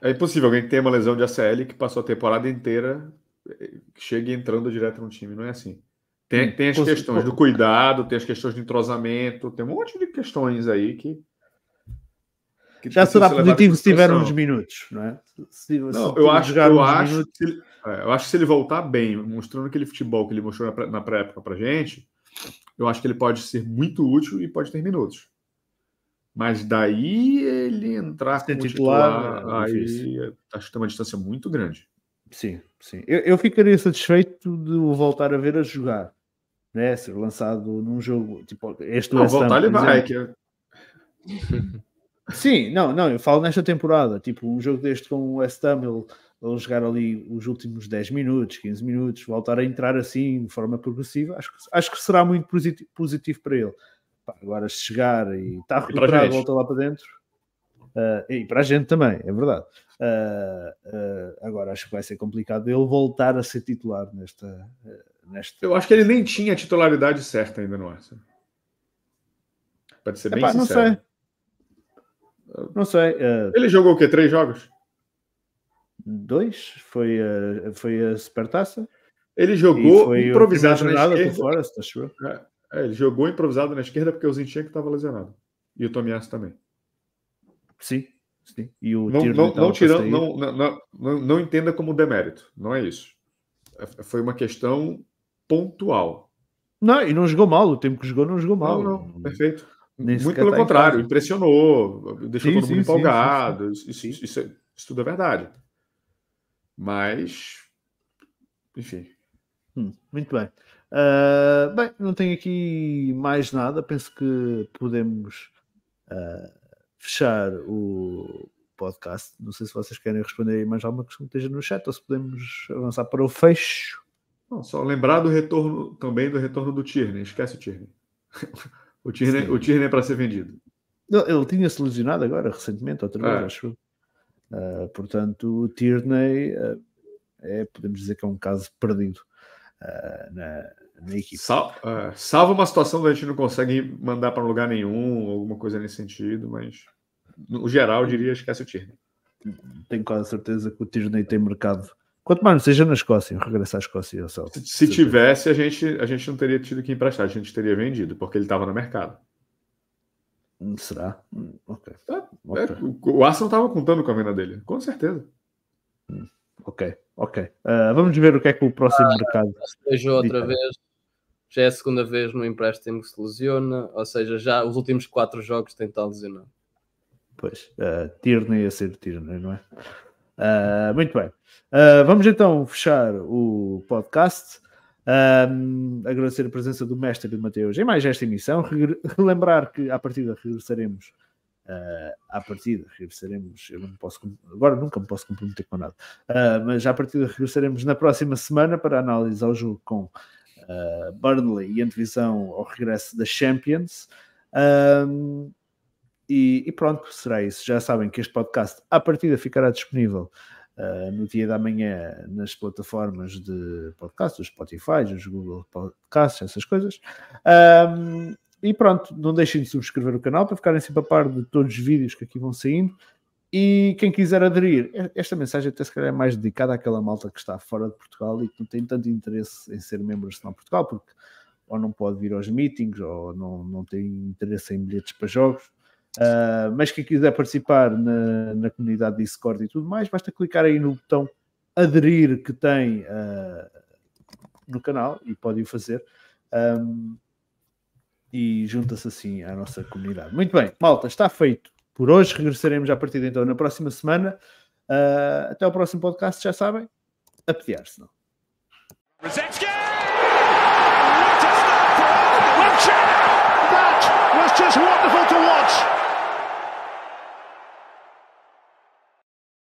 É impossível alguém que tenha uma lesão de ACL que passou a temporada inteira eh, chegue entrando direto no time. Não é assim. Tem, hum, tem as questões do cuidado, tem as questões de entrosamento, tem um monte de questões aí que que Já será positivo se tiver uns minutos, não é? Se, não, se eu acho, eu acho, minutos... que ele, é, eu acho que se ele voltar bem, mostrando aquele futebol que ele mostrou na pré-época pra gente, eu acho que ele pode ser muito útil e pode ter minutos. Mas daí ele entrar como titular, titular é aí acho que tem uma distância muito grande. Sim, sim. Eu, eu ficaria satisfeito de o voltar a ver a jogar, né? Ser lançado num jogo tipo este Não, voltar ele vai, que é... Sim, não, não, eu falo nesta temporada, tipo, um jogo deste com o West Ham, ele, ele jogar ali os últimos 10 minutos, 15 minutos, voltar a entrar assim de forma progressiva, acho que, acho que será muito positivo, positivo para ele. Agora, se chegar e está recuperado, volta lá para dentro, uh, e para a gente também, é verdade. Uh, uh, agora, acho que vai ser complicado ele voltar a ser titular nesta. Eu acho que ele nem tinha a titularidade certa ainda no Arsenal. Pode ser bem Epá, sincero. Não sei. Não sei. Uh... Ele jogou o quê? Três jogos? Dois. Foi a, foi a Supertaça. Ele jogou improvisado na esquerda. Forest, acho é, é, ele jogou improvisado na esquerda porque o Zinchenko estava lesionado. E o Tomiasso também. Sim, sim. E o não, não, não, tirando, não, não, não, não entenda como demérito. Não é isso. Foi uma questão pontual. Não, e não jogou mal. O tempo que jogou não jogou mal. Não, não. Perfeito. Muito pelo contrário, impressionou, deixou sim, todo mundo sim, empolgado. Sim, isso, isso, isso, isso, tudo é verdade. Mas, enfim. Hum, muito bem. Uh, bem, não tenho aqui mais nada. Penso que podemos uh, fechar o podcast. Não sei se vocês querem responder aí mais alguma questão que esteja no chat ou se podemos avançar para o fecho. Não, só lembrar do retorno também do retorno do Tierney. Esquece o Tierney. [laughs] o Tierney, o Tierney é para ser vendido. Ele tinha se lesionado agora, recentemente, outra vez, é. acho. Uh, portanto, o Tierney uh, é, podemos dizer que é um caso perdido uh, na, na equipe. Sal, salva uma situação que a gente não consegue mandar para lugar nenhum, alguma coisa nesse sentido, mas no geral, eu diria esquece o Tierney. Tenho quase certeza que o Tierney tem mercado. Quanto mais seja na Escócia, regressar à Escócia. Se, se tivesse, a gente, a gente não teria tido que emprestar, a gente teria vendido, porque ele estava no mercado. Hum, será? Hum, okay. É, okay. É, o Arsenal estava contando com a venda dele, com certeza. Hum, ok, ok. Uh, vamos ver o que é que o próximo ah, mercado. Seja outra vez, já é a segunda vez no empréstimo que se lesiona, ou seja, já os últimos quatro jogos tem estado lesionado. Pois, uh, Tierney a ser Tierney, não é? Uh, muito bem. Uh, vamos então fechar o podcast. Um, agradecer a presença do mestre de Mateus em mais esta emissão. Relembrar que à partida regressaremos. Uh, à partida regressaremos. Eu não posso, agora nunca me posso comprometer com nada, uh, mas à partida regressaremos na próxima semana para analisar o jogo com uh, Burnley e antevisão ao regresso da Champions. Um, e, e, pronto, será isso. Já sabem que este podcast à partida ficará disponível uh, no dia da manhã nas plataformas de podcast, os Spotify, os Google Podcasts, essas coisas. Um, e pronto, não deixem de subscrever o canal para ficarem sempre a par de todos os vídeos que aqui vão saindo. E quem quiser aderir, esta mensagem até se calhar é mais dedicada àquela malta que está fora de Portugal e que não tem tanto interesse em ser membro de Portugal, porque ou não pode vir aos meetings, ou não, não tem interesse em bilhetes para jogos. Uh, mas quem quiser participar na, na comunidade Discord e tudo mais, basta clicar aí no botão aderir que tem uh, no canal e pode o fazer. Um, e junta-se assim à nossa comunidade. Muito bem, malta, está feito por hoje. Regressaremos a partir de então na próxima semana. Uh, até o próximo podcast, já sabem, a pediar-se não. What a start for